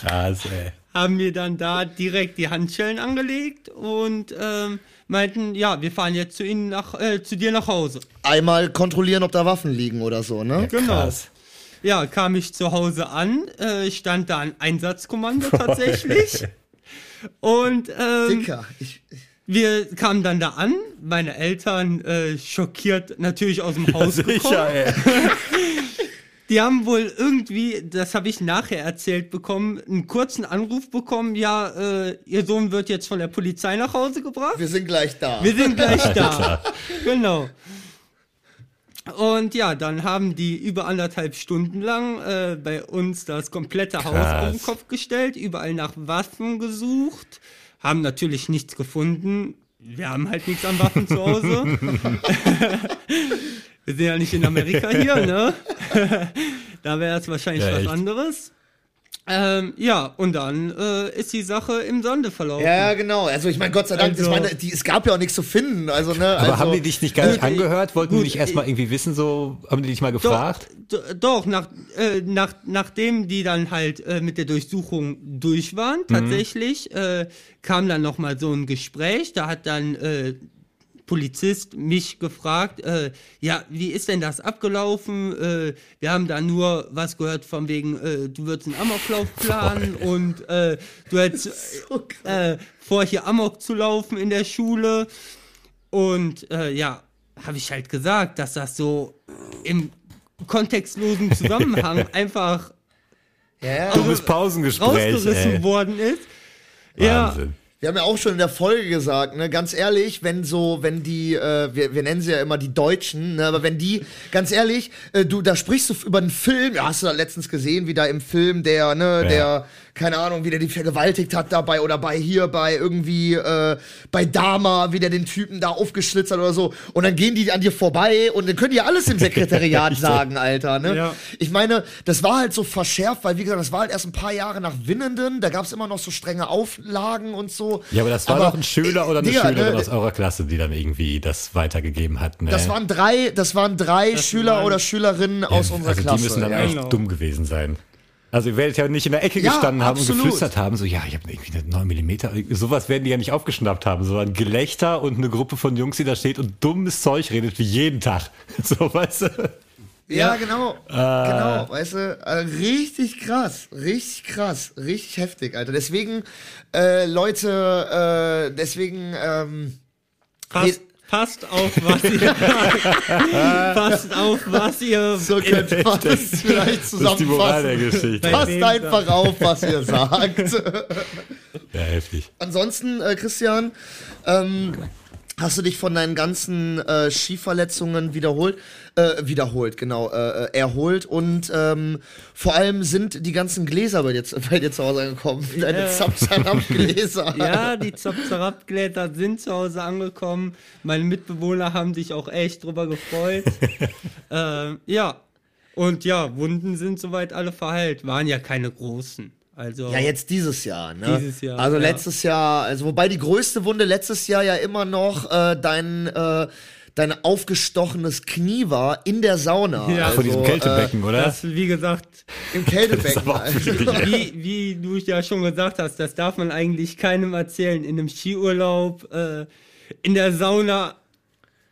Krass, ey. haben mir dann da direkt die Handschellen angelegt und ähm, meinten, ja, wir fahren jetzt zu Ihnen nach, äh, zu dir nach Hause. Einmal kontrollieren, ob da Waffen liegen oder so, ne? Genau. Krass. Ja, kam ich zu Hause an, äh, stand da ein Einsatzkommando tatsächlich. Und ähm, Dicker. Ich, wir kamen dann da an, meine Eltern äh, schockiert natürlich aus dem Haus gekommen. Sicher, ey. Die haben wohl irgendwie, das habe ich nachher erzählt bekommen, einen kurzen Anruf bekommen, ja, äh, ihr Sohn wird jetzt von der Polizei nach Hause gebracht. wir sind gleich da. Wir sind gleich da. genau. Und ja, dann haben die über anderthalb Stunden lang äh, bei uns das komplette Haus Krass. auf den Kopf gestellt, überall nach Waffen gesucht, haben natürlich nichts gefunden. Wir haben halt nichts an Waffen zu Hause. Wir sind ja nicht in Amerika hier, ne? da wäre es wahrscheinlich Ja, was echt. anderes. Ähm, ja, und dann äh, ist die Sache im Sande verlaufen. Ja, genau. Also ich meine, Gott sei Dank, Also- ich meine, die, es gab ja auch nichts zu finden. Also, ne, Aber also, haben die dich nicht gar nicht Gut, angehört? Wollten die gut, nicht erstmal irgendwie wissen, so, haben die dich mal Doch, gefragt? d- doch nach, äh, nach, nachdem die dann halt äh, mit der Durchsuchung durch waren, tatsächlich, äh, kam dann nochmal so ein Gespräch. Da hat dann äh, Polizist mich gefragt, äh, ja, wie ist denn das abgelaufen? Äh, wir haben da nur was gehört von wegen, äh, du würdest einen Amoklauf planen und äh, du hättest äh, vor, hier Amok zu laufen in der Schule. Und äh, ja, habe ich halt gesagt, dass das so im kontextlosen Zusammenhang einfach ja, ja. Dummes Pausengespräch, rausgerissen ey. worden ist. Ja, Wahnsinn. Wir haben ja auch schon in der Folge gesagt, ne, ganz ehrlich, wenn so, wenn die, äh, wir, wir nennen sie ja immer die Deutschen, ne, aber wenn die, ganz ehrlich, äh, du, da sprichst du über einen Film, ja, hast du da letztens gesehen, wie da im Film der, ne, Ja. der, keine Ahnung, wie der die vergewaltigt hat dabei oder bei hier, bei irgendwie, äh, bei Dama, wie der den Typen da aufgeschlitzt hat oder so, und dann gehen die an dir vorbei und dann können die ja alles im Sekretariat sagen, Alter, ne. Ja. Ich meine, das war halt so verschärft, weil wie gesagt, das war halt erst ein paar Jahre nach Winnenden, da gab es immer noch so strenge Auflagen und so. Ja, aber das war doch ein Schüler oder eine Digga, Schülerin ne, aus eurer Klasse, die dann irgendwie das weitergegeben hat. Ne? Das waren drei, das waren drei Schüler waren- oder Schülerinnen aus unserer also Klasse. die müssen dann ja. echt Genau. dumm gewesen sein. Also ihr werdet ja nicht in der Ecke Ja, gestanden haben absolut. und geflüstert haben, so ja, ich habe irgendwie eine 9 Millimeter. Sowas werden die ja nicht aufgeschnappt haben, sondern Gelächter und eine Gruppe von Jungs, die da steht und dummes Zeug redet wie jeden Tag. So, weißt du? Ja, genau. Ah. Genau, weißt du, äh, richtig krass, richtig krass, richtig heftig, Alter. Deswegen, äh, Leute, äh, deswegen, ähm, passt, passt auf, was ihr passt auf, was ihr so könnte man das vielleicht Das ist die Moral der zusammenfassen. Geschichte. Passt einfach auf, was ihr sagt. Ja, heftig. Ansonsten, äh, Christian, ähm, hast du dich von deinen ganzen äh, Skiverletzungen wiederholt, äh, wiederholt, genau, äh, äh, erholt und ähm, vor allem sind die ganzen Gläser bei dir, zu- bei dir zu Hause angekommen, deine Ja. Zapzanab-Gläser. Ja, die Zopzerab-Gläser sind zu Hause angekommen. Meine Mitbewohner haben sich auch echt drüber gefreut. ähm, ja. Und ja, Wunden sind soweit alle verheilt. Waren ja keine großen. Also. Ja, jetzt dieses Jahr, ne? Dieses Jahr, Also ja. letztes Jahr, also wobei die größte Wunde letztes Jahr ja immer noch äh, dein, äh, dein aufgestochenes Knie war in der Sauna. Ja. also, Vor diesem Kältebecken, äh, oder? Das, wie gesagt, Im Kältebecken. also. wie, wie du ja schon gesagt hast, das darf man eigentlich keinem erzählen. In einem Skiurlaub, äh, in der Sauna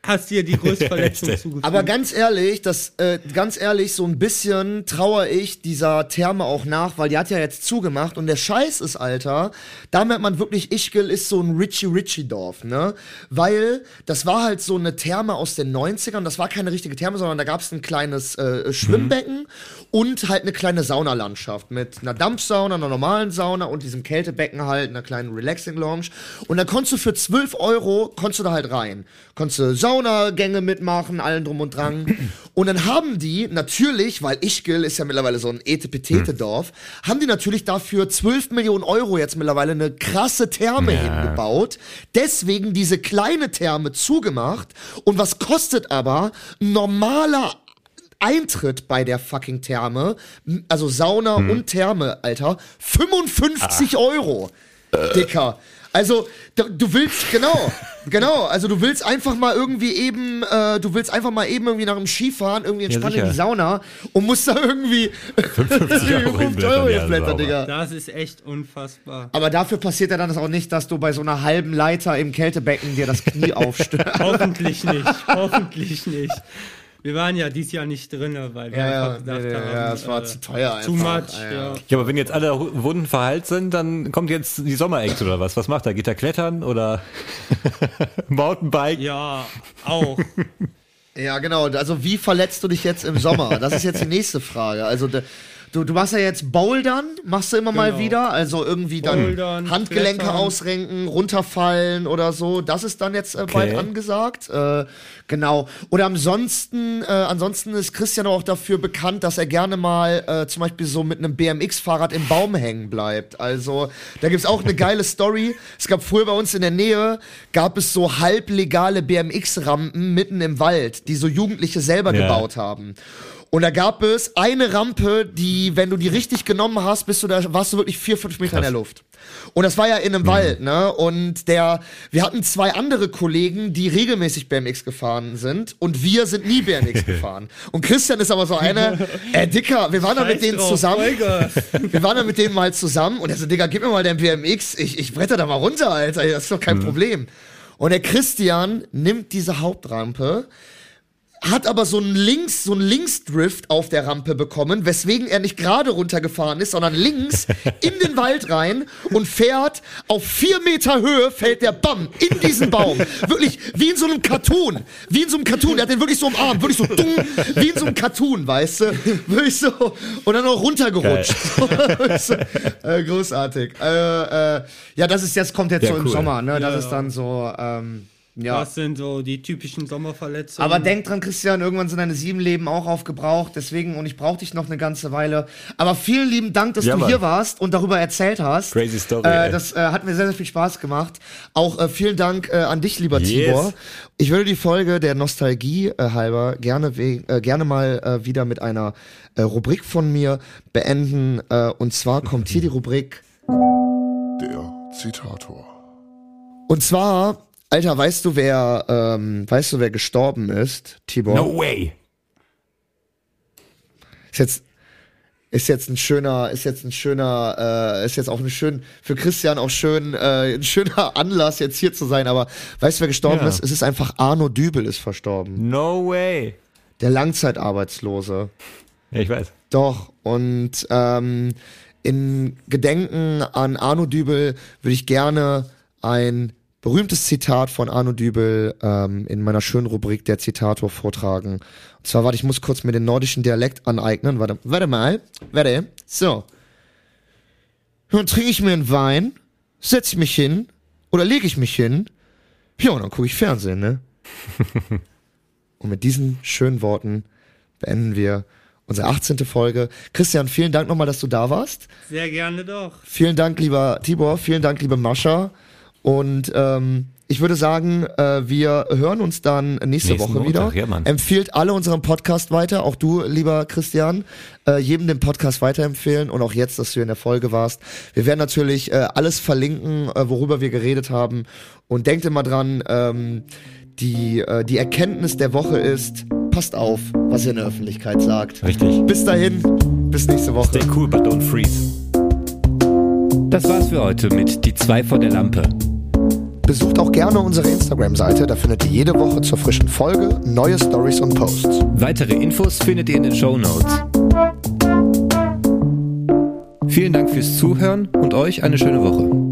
hast dir die größte Verletzung zugefügt. Aber ganz ehrlich, das, äh, ganz ehrlich, so ein bisschen trauere ich dieser Therme auch nach, weil die hat ja jetzt zugemacht und der Scheiß ist, Alter, da merkt man wirklich, Ischgl ist so ein Richie-Richie-Dorf, ne? Weil das war halt so eine Therme aus den 90ern, das war keine richtige Therme, sondern da gab es ein kleines äh, Schwimmbecken und halt eine kleine Saunalandschaft mit einer Dampfsauna, einer normalen Sauna und diesem Kältebecken halt, einer kleinen Relaxing-Lounge. Und da konntest du für 12 Euro, konntest du da halt rein. Konntest du Saunagänge mitmachen, allen drum und dran. Und dann haben die natürlich, weil Ischgl ist ja mittlerweile so ein Etepetete-Dorf, haben die natürlich dafür 12 Millionen Euro jetzt mittlerweile eine krasse Therme hingebaut. Deswegen diese kleine Therme zugemacht. Und was kostet aber ein normaler Eintritt bei der fucking Therme, also Sauna und Therme, Alter, 55 Euro. Dicker. Also, du, willst, genau, genau, also du willst einfach mal irgendwie eben, äh, du willst einfach mal eben irgendwie nach dem Skifahren irgendwie entspannt in sicher. die Sauna und musst da irgendwie 50 Euro 5 hinblättern, ja. Digga. das ist echt unfassbar. Aber dafür passiert ja dann das auch nicht, dass du bei so einer halben Leiter im Kältebecken dir das Knie aufstört. Hoffentlich nicht, hoffentlich nicht. Wir waren ja dieses Jahr nicht drin, weil wir Ja, ja, einfach nee, nee, haben, ja, es war äh, zu teuer einfach. Too much, Ja, ja. ja. Ja, aber wenn jetzt alle Wunden verheilt sind, dann kommt jetzt die Sommerecke oder was? Was macht er? Geht er klettern oder Mountainbike? Ja, auch. Ja, genau. Also wie verletzt du dich jetzt im Sommer? Das ist jetzt die nächste Frage. Also du, du machst ja jetzt Bouldern, machst du immer mal Genau. wieder. Also irgendwie dann Bouldern, Handgelenke Klettern. ausrenken, runterfallen oder so. Das ist dann jetzt äh, bald Okay. angesagt. Äh, genau. Oder ansonsten, äh, ansonsten ist Christian auch dafür bekannt, dass er gerne mal äh, zum Beispiel so mit einem BMX-Fahrrad im Baum hängen bleibt. Also da gibt's auch eine geile Story. Es gab früher bei uns in der Nähe, gab es so halblegale BMX-Rampen mitten im Wald, die so Jugendliche selber Ja. gebaut haben. Und da gab es eine Rampe, die, wenn du die richtig genommen hast, bist du da, warst du wirklich vier, fünf Meter in der Luft. Und das war ja in einem Wald, ne? Und der, wir hatten zwei andere Kollegen, die regelmäßig BMX gefahren sind und wir sind nie BMX gefahren. Und Christian ist aber so einer, äh, Dicker, wir waren da mit denen drauf, zusammen. Wir waren da mit denen mal zusammen und er so, Digga, gib mir mal dein BMX, ich, ich bretter da mal runter, Alter, das ist doch kein Problem. Und der Christian nimmt diese Hauptrampe, hat aber so einen Links, so einen Linksdrift auf der Rampe bekommen, weswegen er nicht gerade runtergefahren ist, sondern links in den Wald rein und fährt auf vier Meter Höhe, fällt der Bam in diesen Baum. Wirklich, wie in so einem Cartoon. Wie in so einem Cartoon. Der hat den wirklich so umarmt, wirklich so dumm, wie in so einem Cartoon, weißt du? Wirklich so. Und dann auch runtergerutscht. Weißt du? äh, großartig. Äh, äh, ja, das ist jetzt, kommt jetzt Ja, so im cool. Sommer, ne? Das Ja. ist dann so, ähm, ja. Das sind so die typischen Sommerverletzungen. Aber denk dran, Christian, irgendwann sind deine sieben Leben auch aufgebraucht. Deswegen, und ich brauche dich noch eine ganze Weile. Aber vielen lieben Dank, dass Ja, du Mann. hier warst und darüber erzählt hast. Crazy Story, Äh, das äh, hat mir sehr, sehr viel Spaß gemacht. Auch äh, vielen Dank äh, an dich, lieber Yes. Tibor. Ich würde die Folge der Nostalgie äh, halber gerne, äh, gerne mal äh, wieder mit einer äh, Rubrik von mir beenden. Äh, und zwar kommt hier die Rubrik. Der Zitator. Und zwar, Alter, weißt du, wer, ähm, weißt du, wer gestorben ist, Tibor? No way! Ist jetzt ist jetzt ein schöner, ist jetzt ein schöner, äh, ist jetzt auch ein schön für Christian auch schön, äh, ein schöner Anlass jetzt hier zu sein. Aber weißt du, wer gestorben Ja. ist? Es ist einfach Arno Dübel ist verstorben, No way! der Langzeitarbeitslose. Ja, ich weiß. Doch und ähm, in Gedenken an Arno Dübel würde ich gerne ein berühmtes Zitat von Arno Dübel ähm, in meiner schönen Rubrik der Zitator vortragen. Und zwar, warte, ich muss kurz mir den nordischen Dialekt aneignen. Warte, warte mal. Warte. So. Dann trinke ich mir einen Wein, setze mich hin oder lege ich mich hin. Ja, und dann gucke ich Fernsehen, ne? und mit diesen schönen Worten beenden wir unsere 18. Folge. Christian, vielen Dank nochmal, dass du da warst. Sehr gerne doch. Vielen Dank, lieber Tibor. Vielen Dank, liebe Mascha. Und ähm, ich würde sagen, äh, wir hören uns dann nächste Nächsten Woche Montag, wieder. ja. Empfiehlt alle unseren Podcast weiter, auch du, lieber Christian, äh, jedem den Podcast weiterempfehlen und auch jetzt, dass du in der Folge warst. Wir werden natürlich äh, alles verlinken, äh, worüber wir geredet haben. Und denkt immer dran, ähm, die, äh, die Erkenntnis der Woche ist, passt auf, was ihr in der Öffentlichkeit sagt. Richtig. Bis dahin, bis nächste Woche. Stay cool, but don't freeze. Das war's für heute mit Die zwei vor der Lampe. Besucht auch gerne unsere Instagram-Seite, da findet ihr jede Woche zur frischen Folge neue Stories und Posts. Weitere Infos findet ihr in den Show Notes. Vielen Dank fürs Zuhören und euch eine schöne Woche.